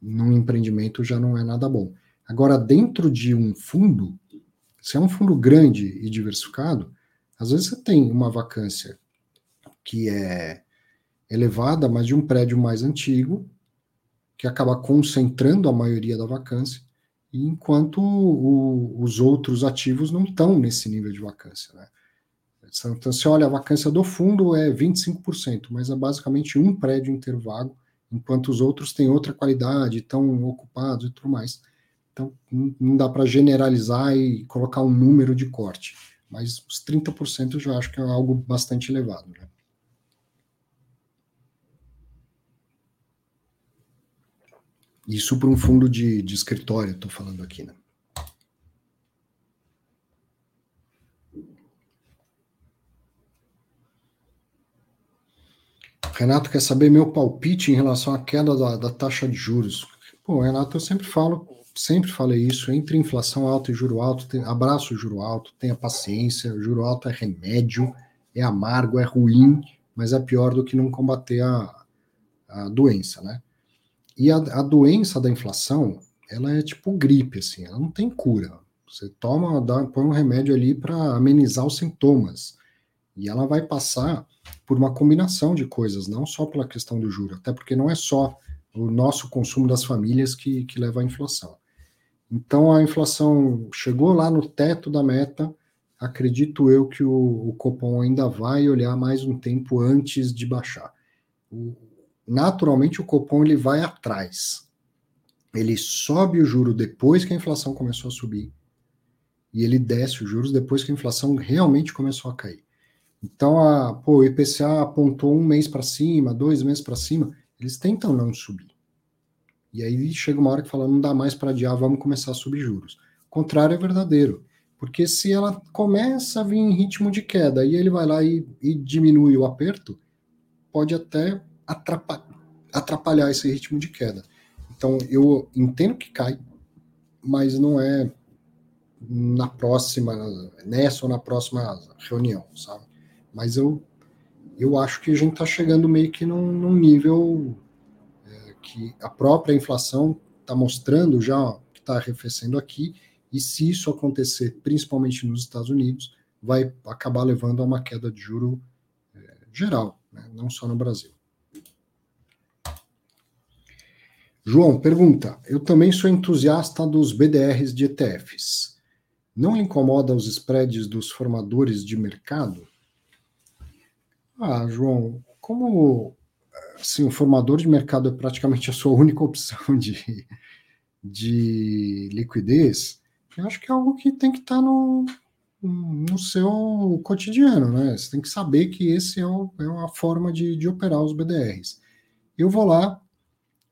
num empreendimento já não é nada bom. Agora, dentro de um fundo, se é um fundo grande e diversificado, às vezes você tem uma vacância que é elevada, mas de um prédio mais antigo, que acaba concentrando a maioria da vacância, enquanto o, os outros ativos não estão nesse nível de vacância. Né? Então, você olha, a vacância do fundo é 25%, mas é basicamente um prédio intervago, enquanto os outros têm outra qualidade, estão ocupados e tudo mais. Então, não dá para generalizar e colocar um número de corte, mas os 30% eu já acho que é algo bastante elevado. Né? Isso para um fundo de, de escritório, estou falando aqui, né? Renato quer saber meu palpite em relação à queda da, da taxa de juros. Pô, Renato, eu sempre falo, sempre falei isso, entre inflação alta e juro alto, tem, abraço o juro alto, tenha paciência, o juro alto é remédio, é amargo, é ruim, mas é pior do que não combater a, a doença, né? E a, a doença da inflação, ela é tipo gripe, assim, ela não tem cura. Você toma, dá, põe um remédio ali para amenizar os sintomas. E ela vai passar por uma combinação de coisas, não só pela questão do juro, até porque não é só o nosso consumo das famílias que, que leva à inflação. Então a inflação chegou lá no teto da meta, acredito eu que o, o Copom ainda vai olhar mais um tempo antes de baixar. O, naturalmente o Copom ele vai atrás. Ele sobe o juro depois que a inflação começou a subir e ele desce os juros depois que a inflação realmente começou a cair. Então, a, pô, o IPCA apontou um mês para cima, dois meses para cima, eles tentam não subir. E aí chega uma hora que fala, não dá mais para adiar, vamos começar a subir juros. O contrário é verdadeiro. Porque se ela começa a vir em ritmo de queda e ele vai lá e, e diminui o aperto, pode até atrapalhar, atrapalhar esse ritmo de queda. Então eu entendo que cai, mas não é na próxima, nessa ou na próxima reunião, sabe? Mas eu, eu acho que a gente está chegando meio que num, num nível é, que a própria inflação está mostrando já que está arrefecendo aqui, e se isso acontecer, principalmente nos Estados Unidos, vai acabar levando a uma queda de juro é, geral, né? não só no Brasil. João pergunta: Eu também sou entusiasta dos BDRs de ETFs. Não incomoda os spreads dos formadores de mercado? Ah, João, como assim, o formador de mercado é praticamente a sua única opção de, de liquidez, eu acho que é algo que tem que estar tá no, no seu cotidiano, né? Você tem que saber que esse é, o, é uma forma de, de operar os BDRs. Eu vou lá,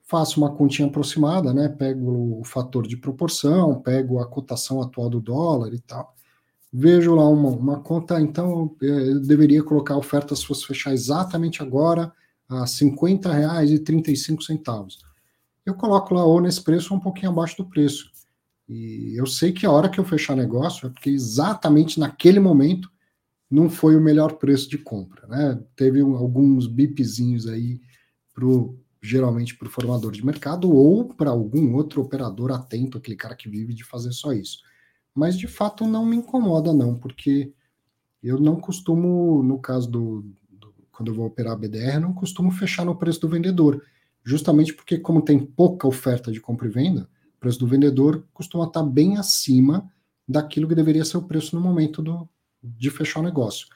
faço uma continha aproximada, né? Pego o fator de proporção, pego a cotação atual do dólar e tal. Vejo lá uma, uma conta, então eu deveria colocar a oferta se fosse fechar exatamente agora a R$ 50,35. Eu coloco lá ou nesse preço ou um pouquinho abaixo do preço. E eu sei que a hora que eu fechar negócio é porque exatamente naquele momento não foi o melhor preço de compra, né? Teve um, alguns bipzinhos aí pro geralmente para o formador de mercado ou para algum outro operador atento, aquele cara que vive de fazer só isso. Mas de fato não me incomoda, não, porque eu não costumo, no caso do, do quando eu vou operar BDR, não costumo fechar no preço do vendedor, justamente porque, como tem pouca oferta de compra e venda, o preço do vendedor costuma estar bem acima daquilo que deveria ser o preço no momento do, de fechar o negócio.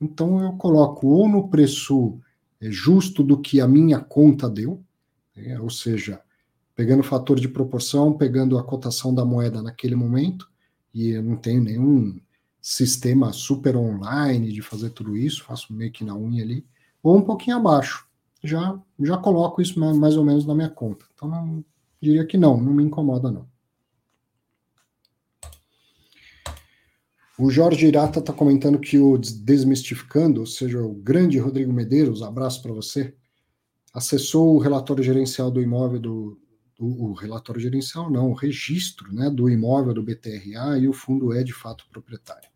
Então eu coloco ou no preço é, justo do que a minha conta deu, né? ou seja, pegando o fator de proporção, pegando a cotação da moeda naquele momento, e eu não tenho nenhum sistema super online de fazer tudo isso, faço meio que na unha ali, ou um pouquinho abaixo. Já, já coloco isso mais ou menos na minha conta. Então, não, diria que não, não me incomoda não. O Jorge Irata está comentando que o Desmistificando, ou seja, o grande Rodrigo Medeiros, abraço para você, acessou o relatório gerencial do imóvel do, o, o, relatório gerencial não, o registro né, do imóvel do BTRA e o fundo é de fato proprietário.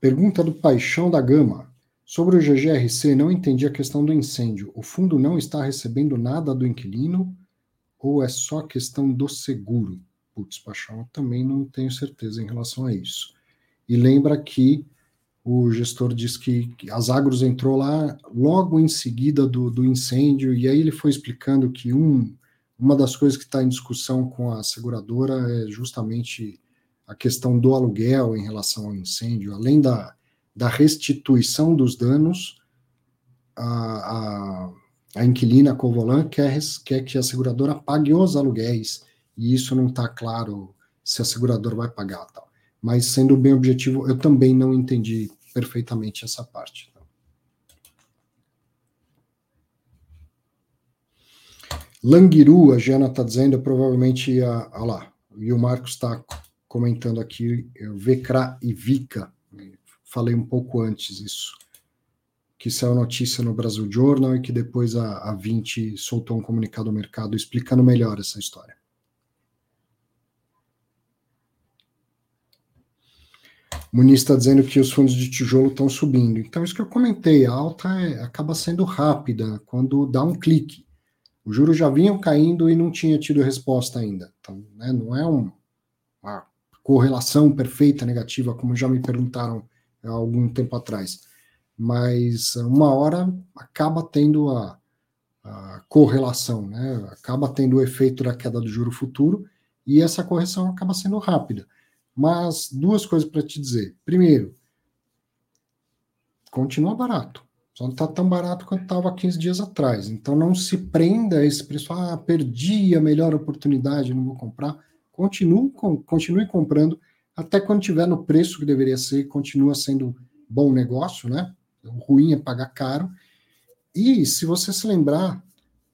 Pergunta do Paixão da Gama. Sobre o GGRC, não entendi a questão do incêndio. O fundo não está recebendo nada do inquilino ou é só questão do seguro? Putz, Paixão, também não tenho certeza em relação a isso. E lembra que o gestor disse que as Agros entrou lá logo em seguida do, do incêndio, e aí ele foi explicando que um, uma das coisas que está em discussão com a seguradora é justamente a questão do aluguel em relação ao incêndio, além da, da restituição dos danos, a, a, a inquilina Covolan quer, quer que a seguradora pague os aluguéis e isso não está claro se a seguradora vai pagar tal. Mas sendo bem objetivo, eu também não entendi perfeitamente essa parte. Languiru, a Jana está dizendo, provavelmente, a, lá, e o Marcos está comentando aqui, Vecra e Vica, falei um pouco antes isso, que saiu notícia no Brasil Journal e que depois a, a 20 soltou um comunicado ao mercado explicando melhor essa história. Muniz está dizendo que os fundos de tijolo estão subindo. Então, isso que eu comentei, a alta é, acaba sendo rápida quando dá um clique. Os juros já vinham caindo e não tinha tido resposta ainda. Então, né, não é um, uma correlação perfeita negativa, como já me perguntaram há algum tempo atrás. Mas uma hora acaba tendo a, a correlação, né? acaba tendo o efeito da queda do juro futuro e essa correção acaba sendo rápida. Mas duas coisas para te dizer. Primeiro, continua barato. Só não está tão barato quanto estava 15 dias atrás. Então não se prenda a esse preço. Ah, perdi a melhor oportunidade, não vou comprar. Continue, continue comprando até quando tiver no preço que deveria ser, continua sendo bom negócio, né? O ruim é pagar caro. E se você se lembrar,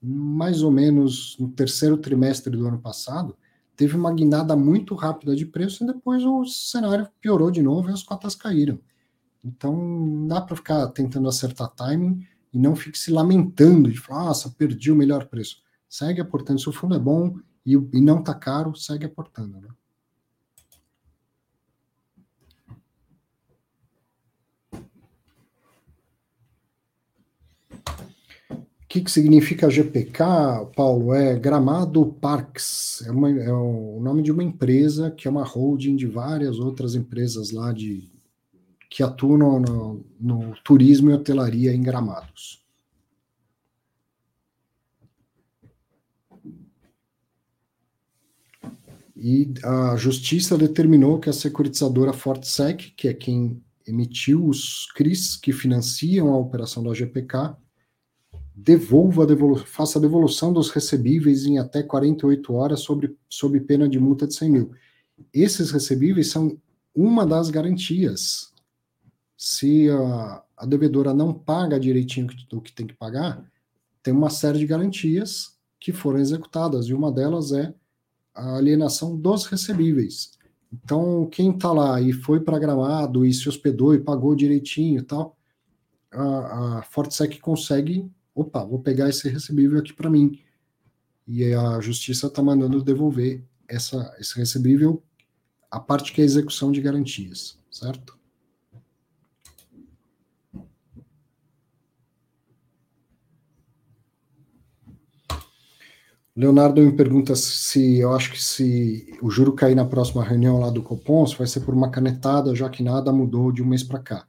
mais ou menos no terceiro trimestre do ano passado, teve uma guinada muito rápida de preço e depois o cenário piorou de novo e as cotas caíram. Então, dá para ficar tentando acertar timing e não fique se lamentando de falar, nossa, perdi o melhor preço. Segue aportando. Se o fundo é bom e, e não está caro, segue aportando. Né? Que, que significa GPK, Paulo? É Gramado Parks, é, uma, é, o nome de uma empresa que é uma holding de várias outras empresas lá de que atuam no, no, no turismo e hotelaria em Gramados. E a justiça determinou que a securitizadora Fortsec, que é quem emitiu os CRIs que financiam a operação da GPK, devolva, faça a devolução dos recebíveis em até 48 horas sobre, sob pena de multa de 100 mil. Esses recebíveis são uma das garantias. Se a, a devedora não paga direitinho o que tem que pagar, tem uma série de garantias que foram executadas, e uma delas é a alienação dos recebíveis. Então, quem está lá e foi para Gramado e se hospedou e pagou direitinho e tal, a, a Fortsec consegue opa, vou pegar esse recebível aqui para mim. E a justiça está mandando devolver essa, esse recebível, a parte que é execução de garantias, certo? Leonardo me pergunta se eu acho que se o juro cair na próxima reunião lá do Copom, se vai ser por uma canetada, já que nada mudou de um mês para cá.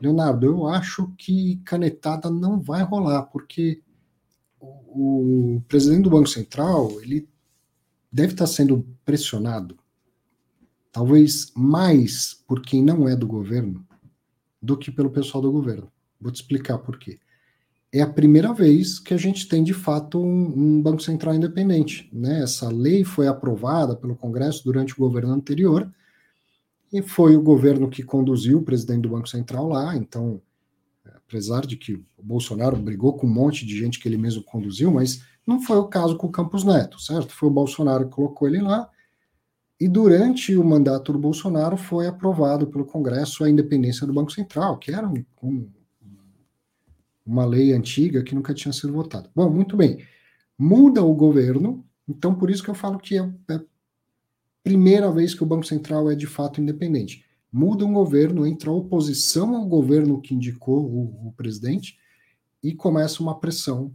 Leonardo, eu acho que canetada não vai rolar, porque o, o presidente do Banco Central ele deve estar sendo pressionado, talvez mais por quem não é do governo do que pelo pessoal do governo. Vou te explicar por quê. É a primeira vez que a gente tem de fato um, um Banco Central independente. Né? Essa lei foi aprovada pelo Congresso durante o governo anterior e foi o governo que conduziu o presidente do Banco Central lá, então, apesar de que o Bolsonaro brigou com um monte de gente que ele mesmo conduziu, mas não foi o caso com o Campos Neto, certo? Foi o Bolsonaro que colocou ele lá, e durante o mandato do Bolsonaro foi aprovado pelo Congresso a independência do Banco Central, que era um, um, uma lei antiga que nunca tinha sido votada. Bom, muito bem. Muda o governo, então por isso que eu falo que é, é primeira vez que o Banco Central é de fato independente. Muda um governo, entra a oposição ao governo que indicou o, o presidente e começa uma pressão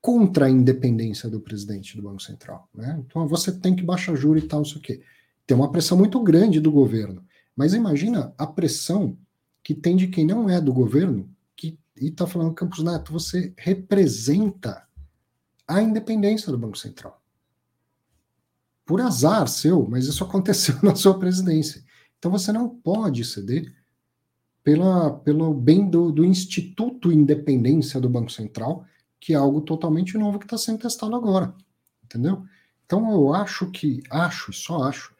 contra a independência do presidente do Banco Central. Né? Então você tem que baixar juro e tal, não sei o quê. Tem uma pressão muito grande do governo. Mas imagina a pressão que tem de quem não é do governo que, e está falando, Campos Neto, você representa a independência do Banco Central por azar seu, mas isso aconteceu na sua presidência. Então você não pode ceder pela, pelo bem do, do Instituto Independência do Banco Central, que é algo totalmente novo que está sendo testado agora. Entendeu? Então eu acho que, acho, só acho,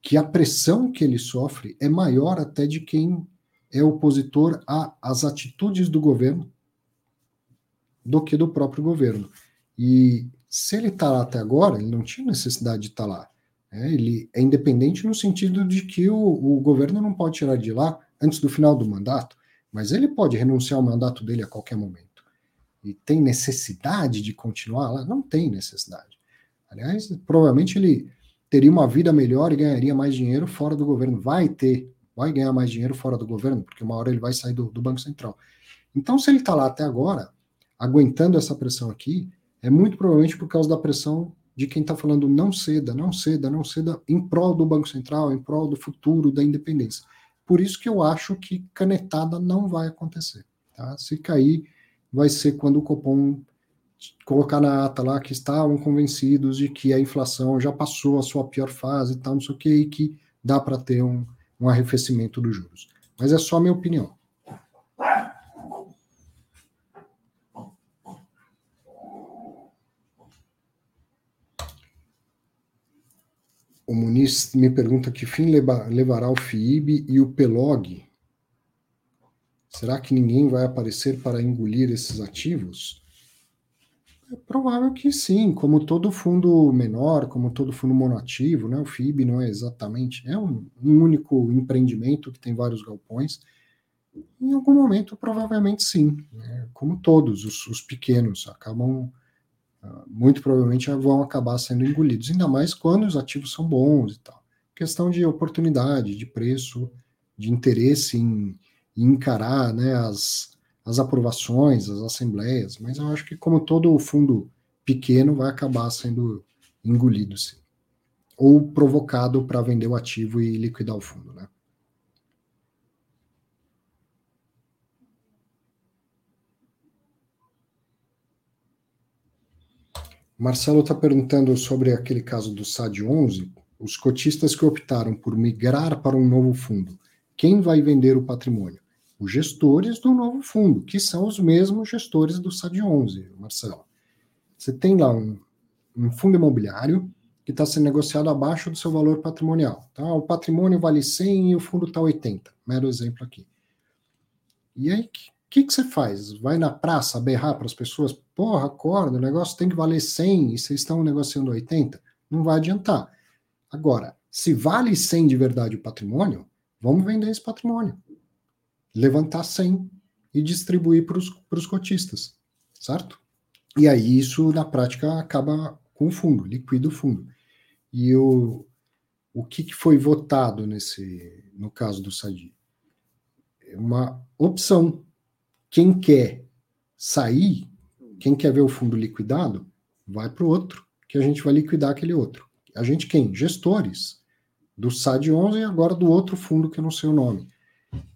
que a pressão que ele sofre é maior até de quem é opositor às atitudes do governo do que do próprio governo. E se ele está lá até agora, ele não tinha necessidade de estar tá lá. É, ele é independente no sentido de que o, o, governo não pode tirar de lá antes do final do mandato, mas ele pode renunciar ao mandato dele a qualquer momento. E tem necessidade de continuar lá? Não tem necessidade. Aliás, provavelmente ele teria uma vida melhor e ganharia mais dinheiro fora do governo. Vai ter, vai ganhar mais dinheiro fora do governo, porque uma hora ele vai sair do, do Banco Central. Então, se ele está lá até agora, aguentando essa pressão aqui, é muito provavelmente por causa da pressão de quem está falando não ceda, não ceda, não ceda, em prol do Banco Central, em prol do futuro da independência. Por isso que eu acho que canetada não vai acontecer. Tá? Se cair, vai ser quando o Copom colocar na ata lá que estavam convencidos de que a inflação já passou a sua pior fase e tal, não sei o que, e que dá para ter um, um arrefecimento dos juros. Mas é só minha opinião. O Muniz me pergunta que fim levará o FIIB e o PELOG. Será que ninguém vai aparecer para engolir esses ativos? É provável que sim, como todo fundo menor, como todo fundo monoativo, né? O FIB não é exatamente, é um, um único empreendimento que tem vários galpões. Em algum momento, provavelmente sim, né? como todos os, os pequenos acabam, muito provavelmente vão acabar sendo engolidos, ainda mais quando os ativos são bons e tal. Questão de oportunidade, de preço, de interesse em, em encarar né, as, as aprovações, as assembleias, mas eu acho que, como todo fundo pequeno, vai acabar sendo engolido, sim. Ou provocado para vender o ativo e liquidar o fundo, né? Marcelo está perguntando sobre aquele caso do SAD 11, os cotistas que optaram por migrar para um novo fundo. Quem vai vender o patrimônio? os gestores do novo fundo, que são os mesmos gestores do SAD 11, Marcelo. Você tem lá um, um fundo imobiliário que está sendo negociado abaixo do seu valor patrimonial. Tá? O patrimônio vale 100 e o fundo está 80. Mero exemplo aqui. E aí, que, que você faz? Vai na praça berrar para as pessoas? Porra, acorda, o negócio tem que valer 100 e vocês estão negociando 80? Não vai adiantar. Agora, se vale 100 de verdade o patrimônio, vamos vender esse patrimônio levantar 100 e distribuir para os cotistas, certo? E aí isso, na prática, acaba com o fundo, liquida o fundo. E o, o que, que foi votado nesse, no caso do Sadi? É uma opção. Quem quer sair, quem quer ver o fundo liquidado, vai para o outro, que a gente vai liquidar aquele outro. A gente quem? Gestores do SAD 11 e agora do outro fundo que eu não sei o nome.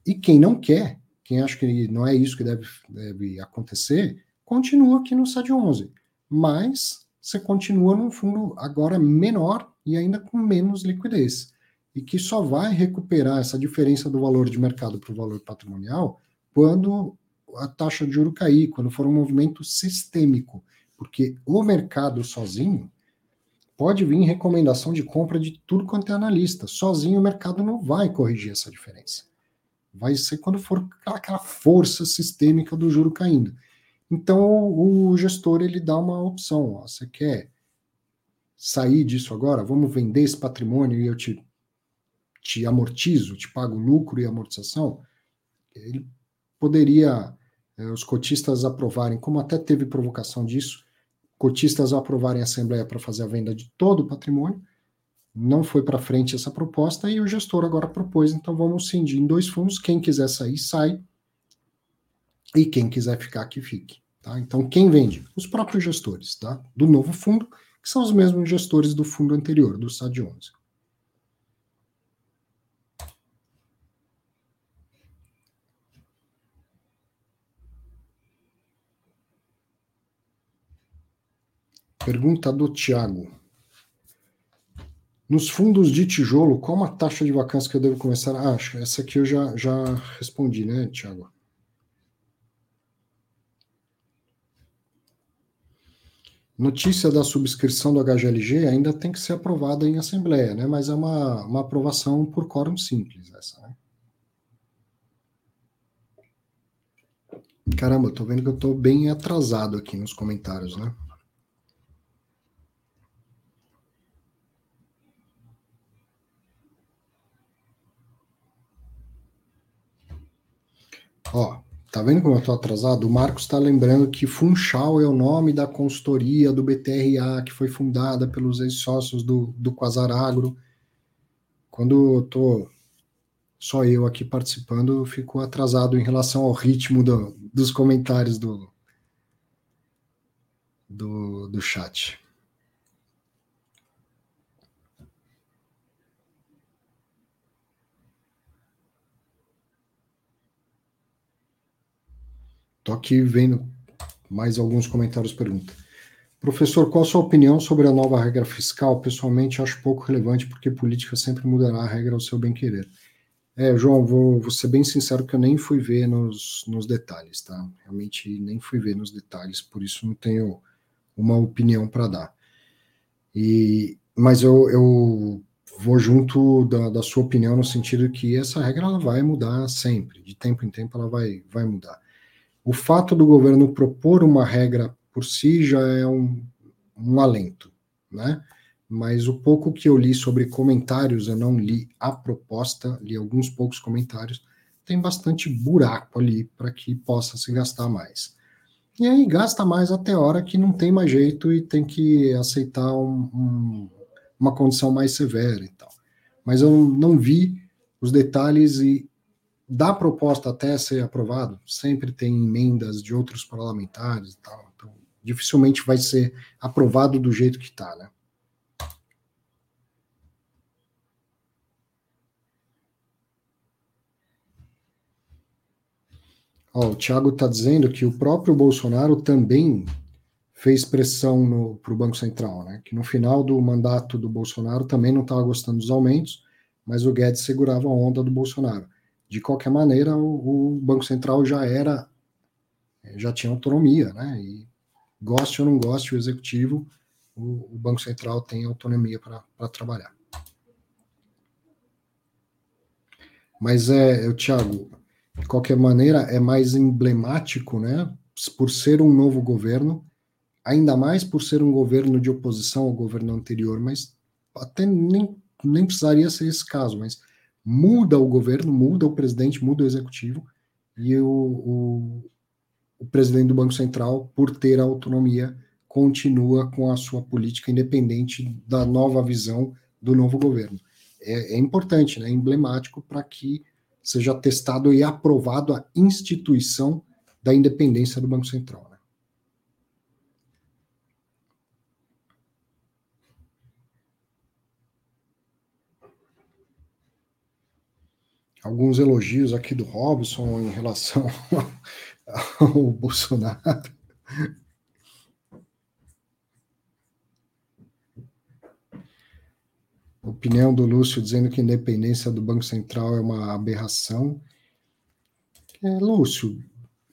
E quem não quer, quem acha que não é isso que deve, deve acontecer, continua aqui no SAD 11. Mas você continua num fundo agora menor e ainda com menos liquidez. E que só vai recuperar essa diferença do valor de mercado para o valor patrimonial quando a taxa de juro cair, quando for um movimento sistêmico. Porque o mercado sozinho pode vir recomendação de compra de tudo quanto é analista. Sozinho o mercado não vai corrigir essa diferença. Vai ser quando for aquela força sistêmica do juro caindo. Então o gestor ele dá uma opção. Ó, você quer sair disso agora? Vamos vender esse patrimônio e eu te, te amortizo, te pago lucro e amortização. Ele poderia é, os cotistas aprovarem, como até teve provocação disso, cotistas aprovarem a assembleia para fazer a venda de todo o patrimônio não foi para frente essa proposta e o gestor agora propôs, então vamos cindir em dois fundos, quem quiser sair, sai, e quem quiser ficar, que fique. Tá? Então, quem vende? Os próprios gestores tá? do novo fundo, que são os mesmos gestores do fundo anterior, do SAD 11. Pergunta do Tiago. Nos fundos de tijolo, qual uma taxa de vacância que eu devo começar? Ah, essa aqui eu já, já respondi, né, Tiago? Notícia da subscrição do HGLG ainda tem que ser aprovada em assembleia, né? Mas é uma, uma aprovação por quórum simples essa, né? Caramba, eu tô vendo que eu tô bem atrasado aqui nos comentários, né? Ó, tá vendo como eu tô atrasado? O Marcos está lembrando que Funchal é o nome da consultoria do BTRA, que foi fundada pelos ex-sócios do, do Quasar Agro. Quando eu tô só eu aqui participando, eu fico atrasado em relação ao ritmo do, dos comentários do, do, do chat. Estou aqui vendo mais alguns comentários pergunta. Professor, qual a sua opinião sobre a nova regra fiscal? Pessoalmente, acho pouco relevante, porque política sempre mudará a regra ao seu bem-querer. É, João, vou, vou, ser bem sincero que eu nem fui ver nos, nos detalhes, tá? Realmente nem fui ver nos detalhes, por isso não tenho uma opinião para dar. E, mas eu, eu vou junto da, da, sua opinião no sentido que essa regra ela vai mudar sempre, de tempo em tempo ela vai, vai mudar. O fato do governo propor uma regra por si já é um, um alento, né? Mas o pouco que eu li sobre comentários, eu não li a proposta, li alguns poucos comentários, tem bastante buraco ali para que possa se gastar mais. E aí gasta mais até hora que não tem mais jeito e tem que aceitar um, um, uma condição mais severa e tal. Mas eu não vi os detalhes e da proposta até ser aprovado, sempre tem emendas de outros parlamentares e tal. Então, dificilmente vai ser aprovado do jeito que está, né? Ó, o Thiago está dizendo que o próprio Bolsonaro também fez pressão para o Banco Central, né? Que no final do mandato do Bolsonaro também não estava gostando dos aumentos, mas o Guedes segurava a onda do Bolsonaro. De qualquer maneira, o, o Banco Central já era, já tinha autonomia, né? E goste ou não goste o executivo, o, o Banco Central tem autonomia para trabalhar. Mas é, eu, Thiago, de qualquer maneira, é mais emblemático, né? Por ser um novo governo, ainda mais por ser um governo de oposição ao governo anterior, mas até nem, nem precisaria ser esse caso, mas muda o governo, muda o presidente, muda o executivo, e o, o, o presidente do Banco Central, por ter autonomia, continua com a sua política independente da nova visão do novo governo. É, é importante, né? é emblemático para que seja testado e aprovado a instituição da independência do Banco Central. Né? Alguns elogios aqui do Robson em relação ao Bolsonaro. Opinião do Lúcio dizendo que a independência do Banco Central é uma aberração. É, Lúcio,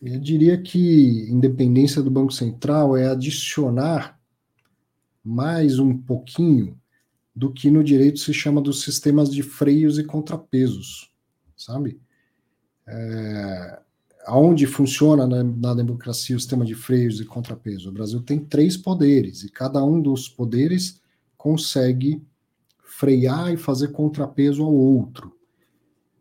eu diria que independência do Banco Central é adicionar mais um pouquinho do que no direito se chama dos sistemas de freios e contrapesos, sabe? É, aonde funciona na, na, democracia o sistema de freios e contrapesos? O Brasil tem três poderes e cada um dos poderes consegue frear e fazer contrapeso ao outro.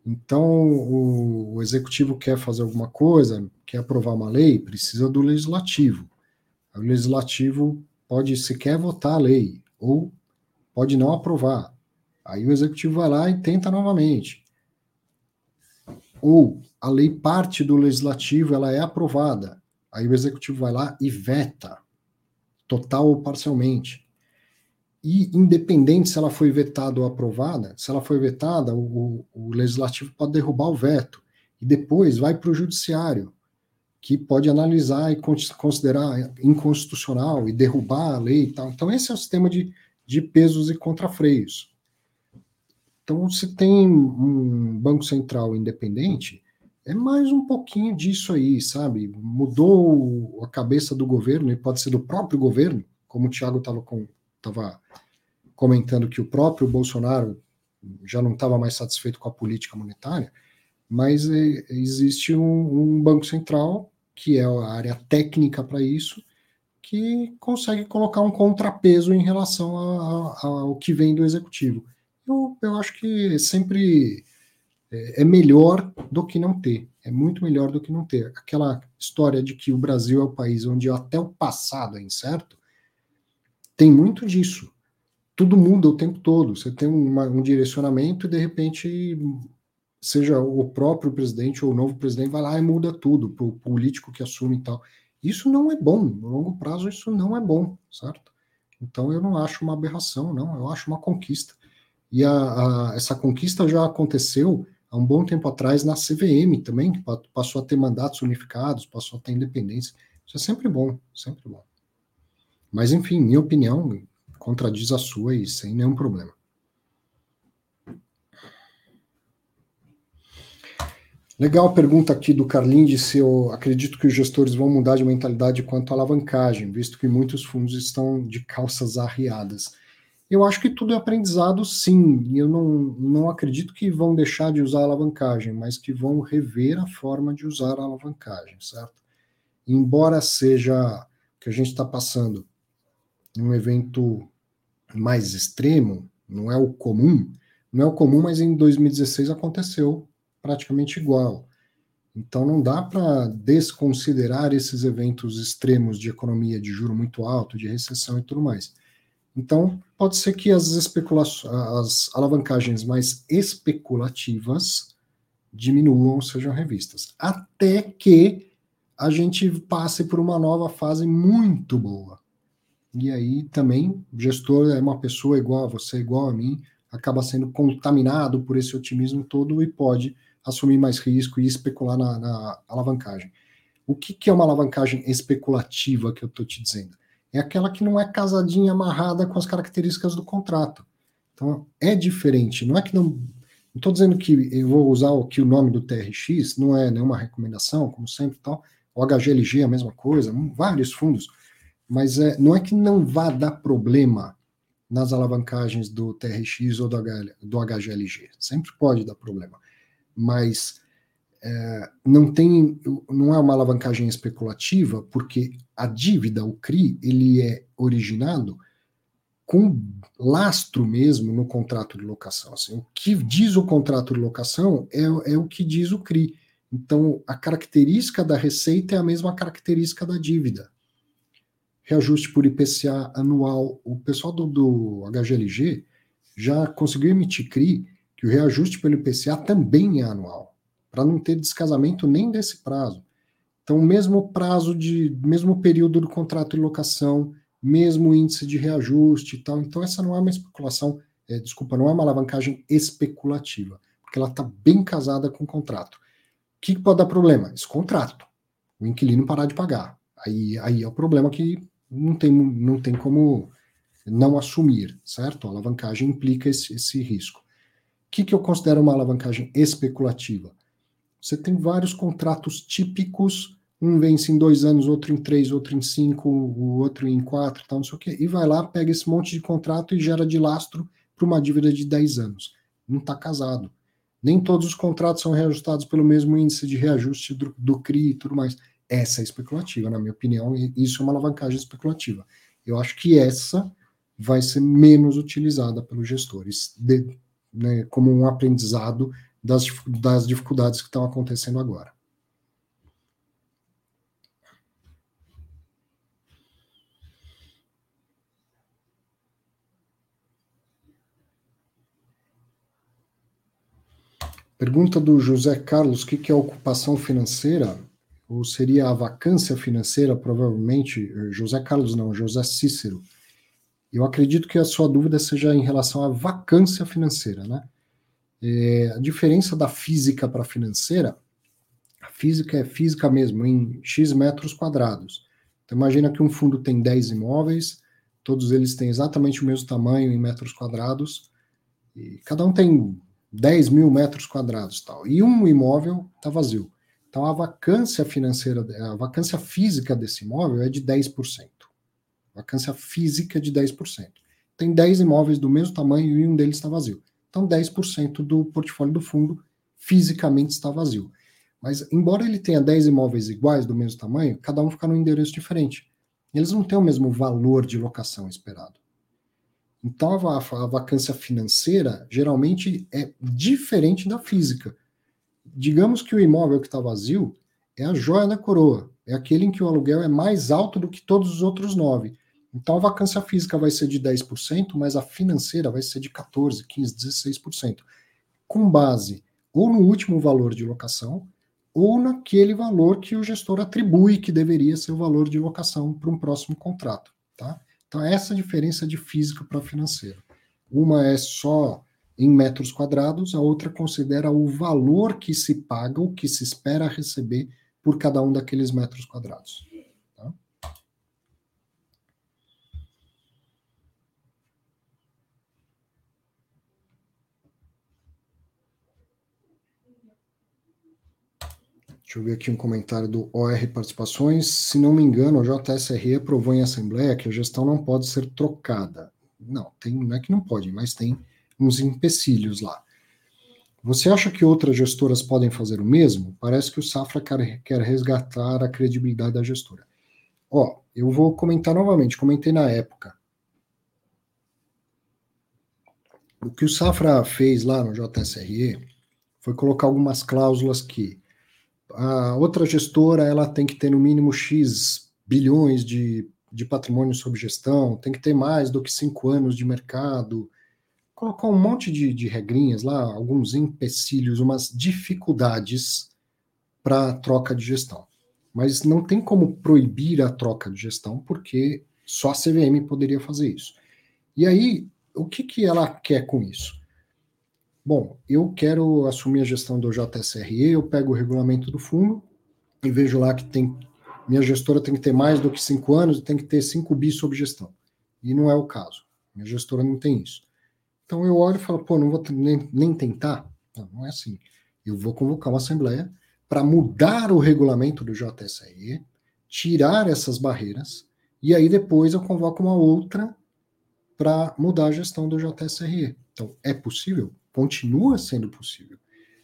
Então, o, o, executivo quer fazer alguma coisa, quer aprovar uma lei, precisa do legislativo. O legislativo pode sequer votar a lei, ou pode não aprovar. Aí o executivo vai lá e tenta novamente. Ou a lei parte do legislativo, ela é aprovada. Aí o executivo vai lá e veta, total ou parcialmente e independente se ela foi vetada ou aprovada, se ela foi vetada, o, o legislativo pode derrubar o veto e depois vai para o judiciário, que pode analisar e considerar inconstitucional e derrubar a lei e tal. Então, esse é o sistema de, de pesos e contrafreios. Então, se tem um Banco Central independente, é mais um pouquinho disso aí, sabe? Mudou a cabeça do governo, e pode ser do próprio governo, como o Tiago estava com, estava comentando que o próprio Bolsonaro já não estava mais satisfeito com a política monetária, mas é, existe um, um, Banco Central, que é a área técnica para isso, que consegue colocar um contrapeso em relação ao que vem do executivo. Eu, eu acho que sempre é, é melhor do que não ter. É muito melhor do que não ter. Aquela história de que o Brasil é o país onde até o passado é incerto, tem muito disso. Tudo muda o tempo todo. Você tem uma, um direcionamento e, de repente, seja o próprio presidente ou o novo presidente vai lá e muda tudo, para o político que assume e tal. Isso não é bom. No longo prazo, isso não é bom, certo? Então, eu não acho uma aberração, não. Eu acho uma conquista. E a, a, essa conquista já aconteceu há um bom tempo atrás na CVM também, que passou a ter mandatos unificados, passou a ter independência. Isso é sempre bom, sempre bom. Mas, enfim, minha opinião contradiz a sua e sem nenhum problema. Legal pergunta aqui do Carlinhos se eu acredito que os gestores vão mudar de mentalidade quanto à alavancagem, visto que muitos fundos estão de calças arriadas. Eu acho que tudo é aprendizado, sim. Eu não, não acredito que vão deixar de usar a alavancagem, mas que vão rever a forma de usar a alavancagem, certo? Embora seja que a gente está passando um evento mais extremo, não é o comum, não é o comum, mas em 2016 aconteceu praticamente igual. Então não dá para desconsiderar esses eventos extremos de economia de juro muito alto, de recessão e tudo mais. Então pode ser que as as alavancagens mais especulativas diminuam, sejam revistas, até que a gente passe por uma nova fase muito boa. E aí também o gestor é uma pessoa igual a você, igual a mim, acaba sendo contaminado por esse otimismo todo e pode assumir mais risco e especular na, na alavancagem. O que, que, é uma alavancagem especulativa que eu estou te dizendo? É aquela que não é casadinha, amarrada com as características do contrato. Então, é diferente. Não é que não. Não estou dizendo que eu vou usar aqui o nome do TRX, não é nenhuma recomendação, como sempre tal. O HGLG é a mesma coisa, vários fundos. Mas é, não é que não vá dar problema nas alavancagens do TRX ou do, HL, do HGLG. Sempre pode dar problema mas é, não tem, não é uma alavancagem especulativa, porque a dívida, o CRI, ele é originado com lastro mesmo no contrato de locação. Assim, o que diz o contrato de locação é, é o que diz o CRI. Então, a característica da receita é a mesma característica da dívida. Reajuste por IPCA anual. O pessoal do, do HGLG já conseguiu emitir CRI que o reajuste pelo IPCA também é anual, para não ter descasamento nem desse prazo. Então, mesmo prazo de, mesmo período do contrato de locação, mesmo índice de reajuste e tal. Então, essa não é uma especulação, é, desculpa, não é uma alavancagem especulativa, porque ela está bem casada com o contrato. O que pode dar problema? Esse contrato. O inquilino parar de pagar. Aí, aí é o problema que não tem, não tem como não assumir, certo? A alavancagem implica esse, esse risco que, que eu considero uma alavancagem especulativa? Você tem vários contratos típicos, um vence em dois anos, outro em três, outro em cinco, o outro em quatro, tal, não sei o quê, e vai lá, pega esse monte de contrato e gera de lastro para uma dívida de 10 anos. Não está casado. Nem todos os contratos são reajustados pelo mesmo índice de reajuste do, do CRI e tudo mais. Essa é especulativa, na minha opinião, e isso é uma alavancagem especulativa. Eu acho que essa vai ser menos utilizada pelos gestores. De, né, como um aprendizado das, das dificuldades que estão acontecendo agora. Pergunta do José Carlos: o que é ocupação financeira? Ou seria a vacância financeira, provavelmente? José Carlos não, José Cícero. Eu acredito que a sua dúvida seja em relação à vacância financeira, né? É, a diferença da física para a financeira, a física é física mesmo, em X metros quadrados. Então, imagina que um fundo tem 10 imóveis, todos eles têm exatamente o mesmo tamanho em metros quadrados, e cada um tem 10 mil metros quadrados tal, e um imóvel está vazio. Então, a vacância financeira, a vacância física desse imóvel é de 10% vacância física de 10%. Tem 10 imóveis do mesmo tamanho e um deles está vazio. Então, 10% do portfólio do fundo fisicamente está vazio. Mas, embora ele tenha 10 imóveis iguais do mesmo tamanho, cada um fica num endereço diferente. Eles não têm o mesmo valor de locação esperado. Então, a, a vacância financeira geralmente é diferente da física. Digamos que o imóvel que está vazio é a joia da coroa, é aquele em que o aluguel é mais alto do que todos os outros nove. Então a vacância física vai ser de 10%, mas a financeira vai ser de 14%, 15%, 16%. Com base ou no último valor de locação, ou naquele valor que o gestor atribui que deveria ser o valor de locação para um próximo contrato. Tá? Então, essa diferença de física para financeira. Uma é só em metros quadrados, a outra considera o valor que se paga, o que se espera receber por cada um daqueles metros quadrados. Deixa eu ver aqui um comentário do OR Participações. Se não me engano, o JSRE aprovou em Assembleia que a gestão não pode ser trocada. Não, tem, não é que não pode, mas tem uns empecilhos lá. Você acha que outras gestoras podem fazer o mesmo? Parece que o Safra quer, quer resgatar a credibilidade da gestora. Ó, eu vou comentar novamente, comentei na época. O que o Safra fez lá no JSRE foi colocar algumas cláusulas que a outra gestora ela tem que ter no mínimo X bilhões de, de patrimônio sob gestão, tem que ter mais do que cinco anos de mercado, colocou um monte de, de regrinhas lá, alguns empecilhos, umas dificuldades para troca de gestão. Mas não tem como proibir a troca de gestão, porque só a CVM poderia fazer isso. E aí, o que, que ela quer com isso? Bom, eu quero assumir a gestão do JSRE, eu pego o regulamento do fundo e vejo lá que tem minha gestora tem que ter mais do que cinco anos e tem que ter cinco bi sob gestão. E não é o caso. Minha gestora não tem isso. Então eu olho e falo, pô, não vou nem, nem tentar. Não, não é assim. Eu vou convocar uma assembleia para mudar o regulamento do JSE, tirar essas barreiras, e aí depois eu convoco uma outra para mudar a gestão do JSRE. Então, é possível? Continua sendo possível.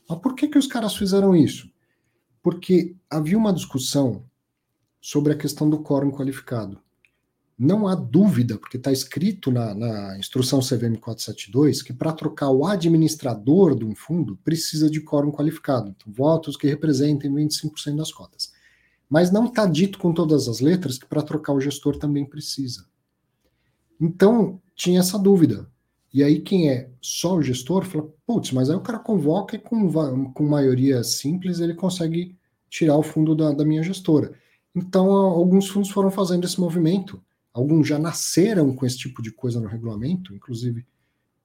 Mas por que, que os caras fizeram isso? Porque havia uma discussão sobre a questão do quórum qualificado não há dúvida, porque está escrito na, na, instrução CVM 472, que para trocar o administrador de um fundo precisa de quórum qualificado, então, votos que representem 25% das cotas. Mas não está dito com todas as letras que para trocar o gestor também precisa. Então, tinha essa dúvida. E aí, quem é só o gestor fala: putz, mas aí o cara convoca e com, com maioria simples ele consegue tirar o fundo da, da minha gestora. Então, alguns fundos foram fazendo esse movimento Alguns já nasceram com esse tipo de coisa no regulamento, inclusive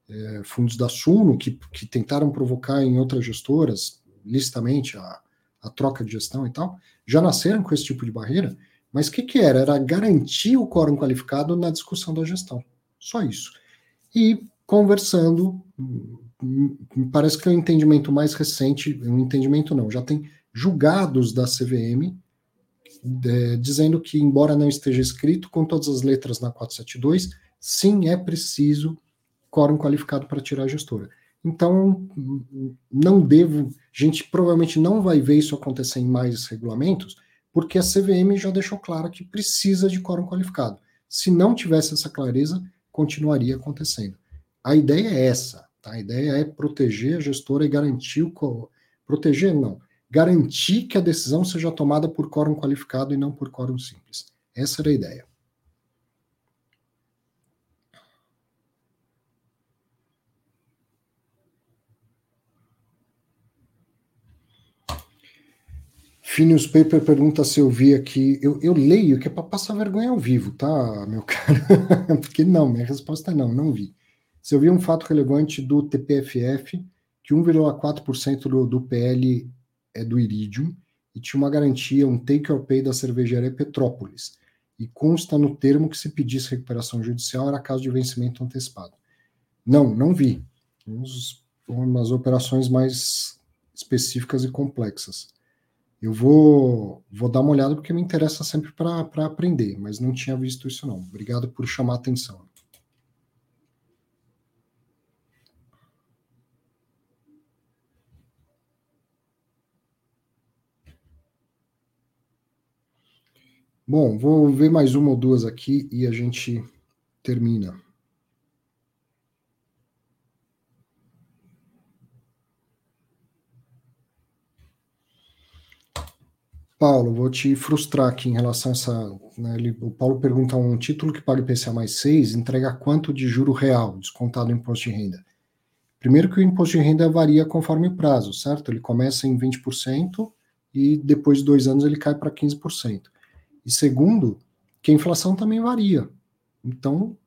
é, fundos da Suno, que, que tentaram provocar em outras gestoras, licitamente, a, a troca de gestão e tal, já nasceram com esse tipo de barreira, mas o que, que era? Era garantir o quórum qualificado na discussão da gestão. Só isso. E conversando, parece que é um entendimento mais recente, um entendimento não, já tem julgados da CVM é, dizendo que, embora não esteja escrito com todas as letras na 472, sim é preciso quórum qualificado para tirar a gestora. Então, não devo, a gente provavelmente não vai ver isso acontecer em mais regulamentos, porque a CVM já deixou claro que precisa de quórum qualificado. Se não tivesse essa clareza, continuaria acontecendo. A ideia é essa, tá? a ideia é proteger a gestora e garantir o. Proteger, não garantir que a decisão seja tomada por quórum qualificado e não por quórum simples. Essa era a ideia. Phineas Paper pergunta se eu vi aqui. Eu, eu leio que é para passar vergonha ao vivo, tá, meu caro? Porque não, minha resposta é não, não vi. Se eu vi um fato relevante do TPFF, que 1,4% do, do PL é do Iridium e tinha uma garantia, um take or pay da cervejaria Petrópolis. E consta no termo que se pedisse recuperação judicial era caso de vencimento antecipado. Não, não vi. Uns, umas operações mais específicas e complexas. Eu vou, vou dar uma olhada porque me interessa sempre para aprender, mas não tinha visto isso não. Obrigado por chamar a atenção. Bom, vou ver mais uma ou duas aqui e a gente termina. Paulo, vou te frustrar aqui em relação a essa. Né, ele, o Paulo pergunta um título que paga IPCA mais 6, entrega quanto de juro real, descontado do imposto de renda? Primeiro que o imposto de renda varia conforme o prazo, certo? Ele começa em 20% e depois de dois anos ele cai para 15%. E segundo, que a inflação também varia. Então,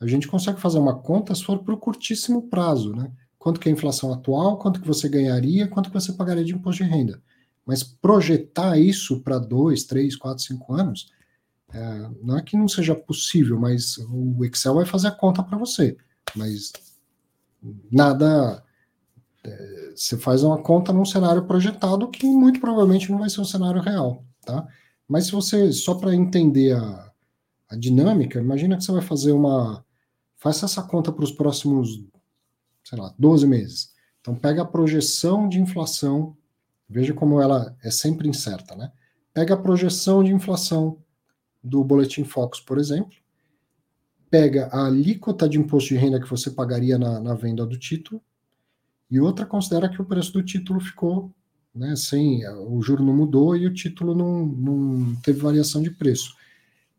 a gente consegue fazer uma conta se for para o curtíssimo prazo, né? Quanto que é a inflação atual, quanto que você ganharia, quanto que você pagaria de imposto de renda. Mas projetar isso para dois, três, quatro, cinco anos, é, não é que não seja possível, mas o Excel vai fazer a conta para você. Mas nada. É, você faz uma conta num cenário projetado que muito provavelmente não vai ser um cenário real, tá? Mas se você, só para entender a, a dinâmica, imagina que você vai fazer uma faça essa conta para os próximos, sei lá, 12 meses. Então pega a projeção de inflação, veja como ela é sempre incerta, né? Pega a projeção de inflação do Boletim Focus, por exemplo, pega a alíquota de imposto de renda que você pagaria na, na venda do título, e outra considera que o preço do título ficou né, sem o juro não mudou e o título não, não teve variação de preço.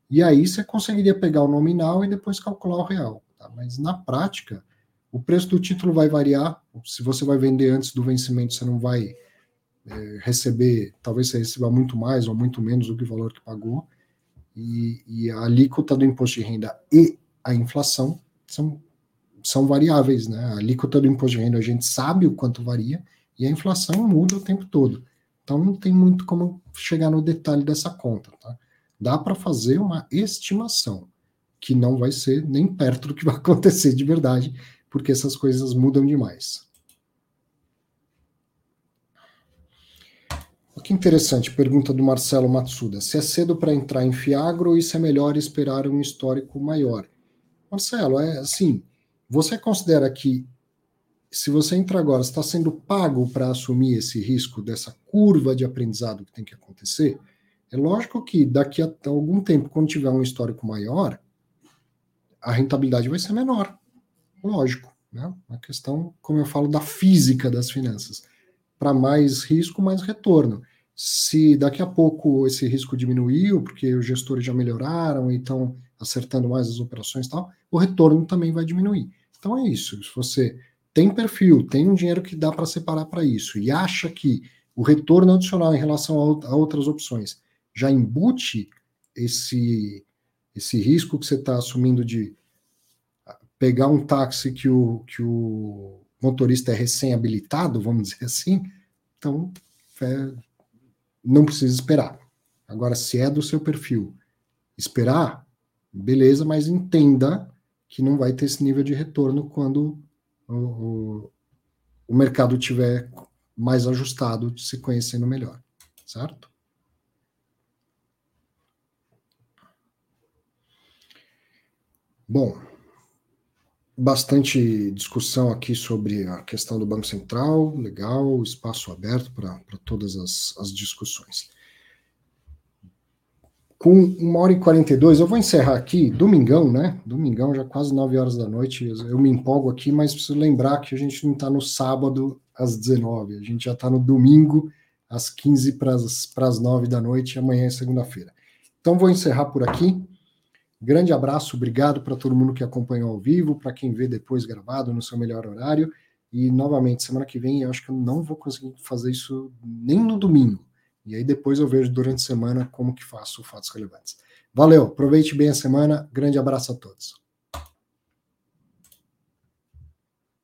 E aí você conseguiria pegar o nominal e depois calcular o real. Tá? Mas na prática, o preço do título vai variar. Se você vai vender antes do vencimento, você não vai é, receber, talvez você receba muito mais ou muito menos do que o valor que pagou. E, e a alíquota do imposto de renda e a inflação são, são variáveis. Né? A alíquota do imposto de renda a gente sabe o quanto varia, e a inflação muda o tempo todo. Então não tem muito como chegar no detalhe dessa conta. Tá? Dá para fazer uma estimação, que não vai ser nem perto do que vai acontecer de verdade, porque essas coisas mudam demais. Que interessante, pergunta do Marcelo Matsuda. Se é cedo para entrar em Fiagro ou se é melhor esperar um histórico maior? Marcelo, é assim, você considera que se você entra agora, está sendo pago para assumir esse risco dessa curva de aprendizado que tem que acontecer, é lógico que daqui a algum tempo, quando tiver um histórico maior, a rentabilidade vai ser menor. Lógico. Né? Uma questão, como eu falo, da física das finanças. Para mais risco, mais retorno. Se daqui a pouco esse risco diminuiu, porque os gestores já melhoraram e estão acertando mais as operações e tal, o retorno também vai diminuir. Então é isso. Se você tem perfil, tem um dinheiro que dá para separar para isso e acha que o retorno adicional em relação a, outras opções já embute esse, esse risco que você está assumindo de pegar um táxi que o, que o motorista é recém-habilitado, vamos dizer assim, então é, não precisa esperar. Agora, se é do seu perfil esperar, beleza, mas entenda que não vai ter esse nível de retorno quando o, o, mercado tiver mais ajustado, se conhecendo melhor, certo? Bom, bastante discussão aqui sobre a questão do Banco Central, legal, espaço aberto para todas as, as discussões com uma hora e 42, eu vou encerrar aqui, domingão, né? Domingão, já quase 9 horas da noite. Eu me empolgo aqui, mas preciso lembrar que a gente não está no sábado às 19, a gente já está no domingo às 15 para as 9 da noite, amanhã é segunda-feira. Então vou encerrar por aqui. Grande abraço, obrigado para todo mundo que acompanhou ao vivo, para quem vê depois gravado no seu melhor horário. E novamente, semana que vem, eu acho que eu não vou conseguir fazer isso nem no domingo. E aí depois eu vejo durante a semana como que faço fatos relevantes. Valeu, aproveite bem a semana, grande abraço a todos.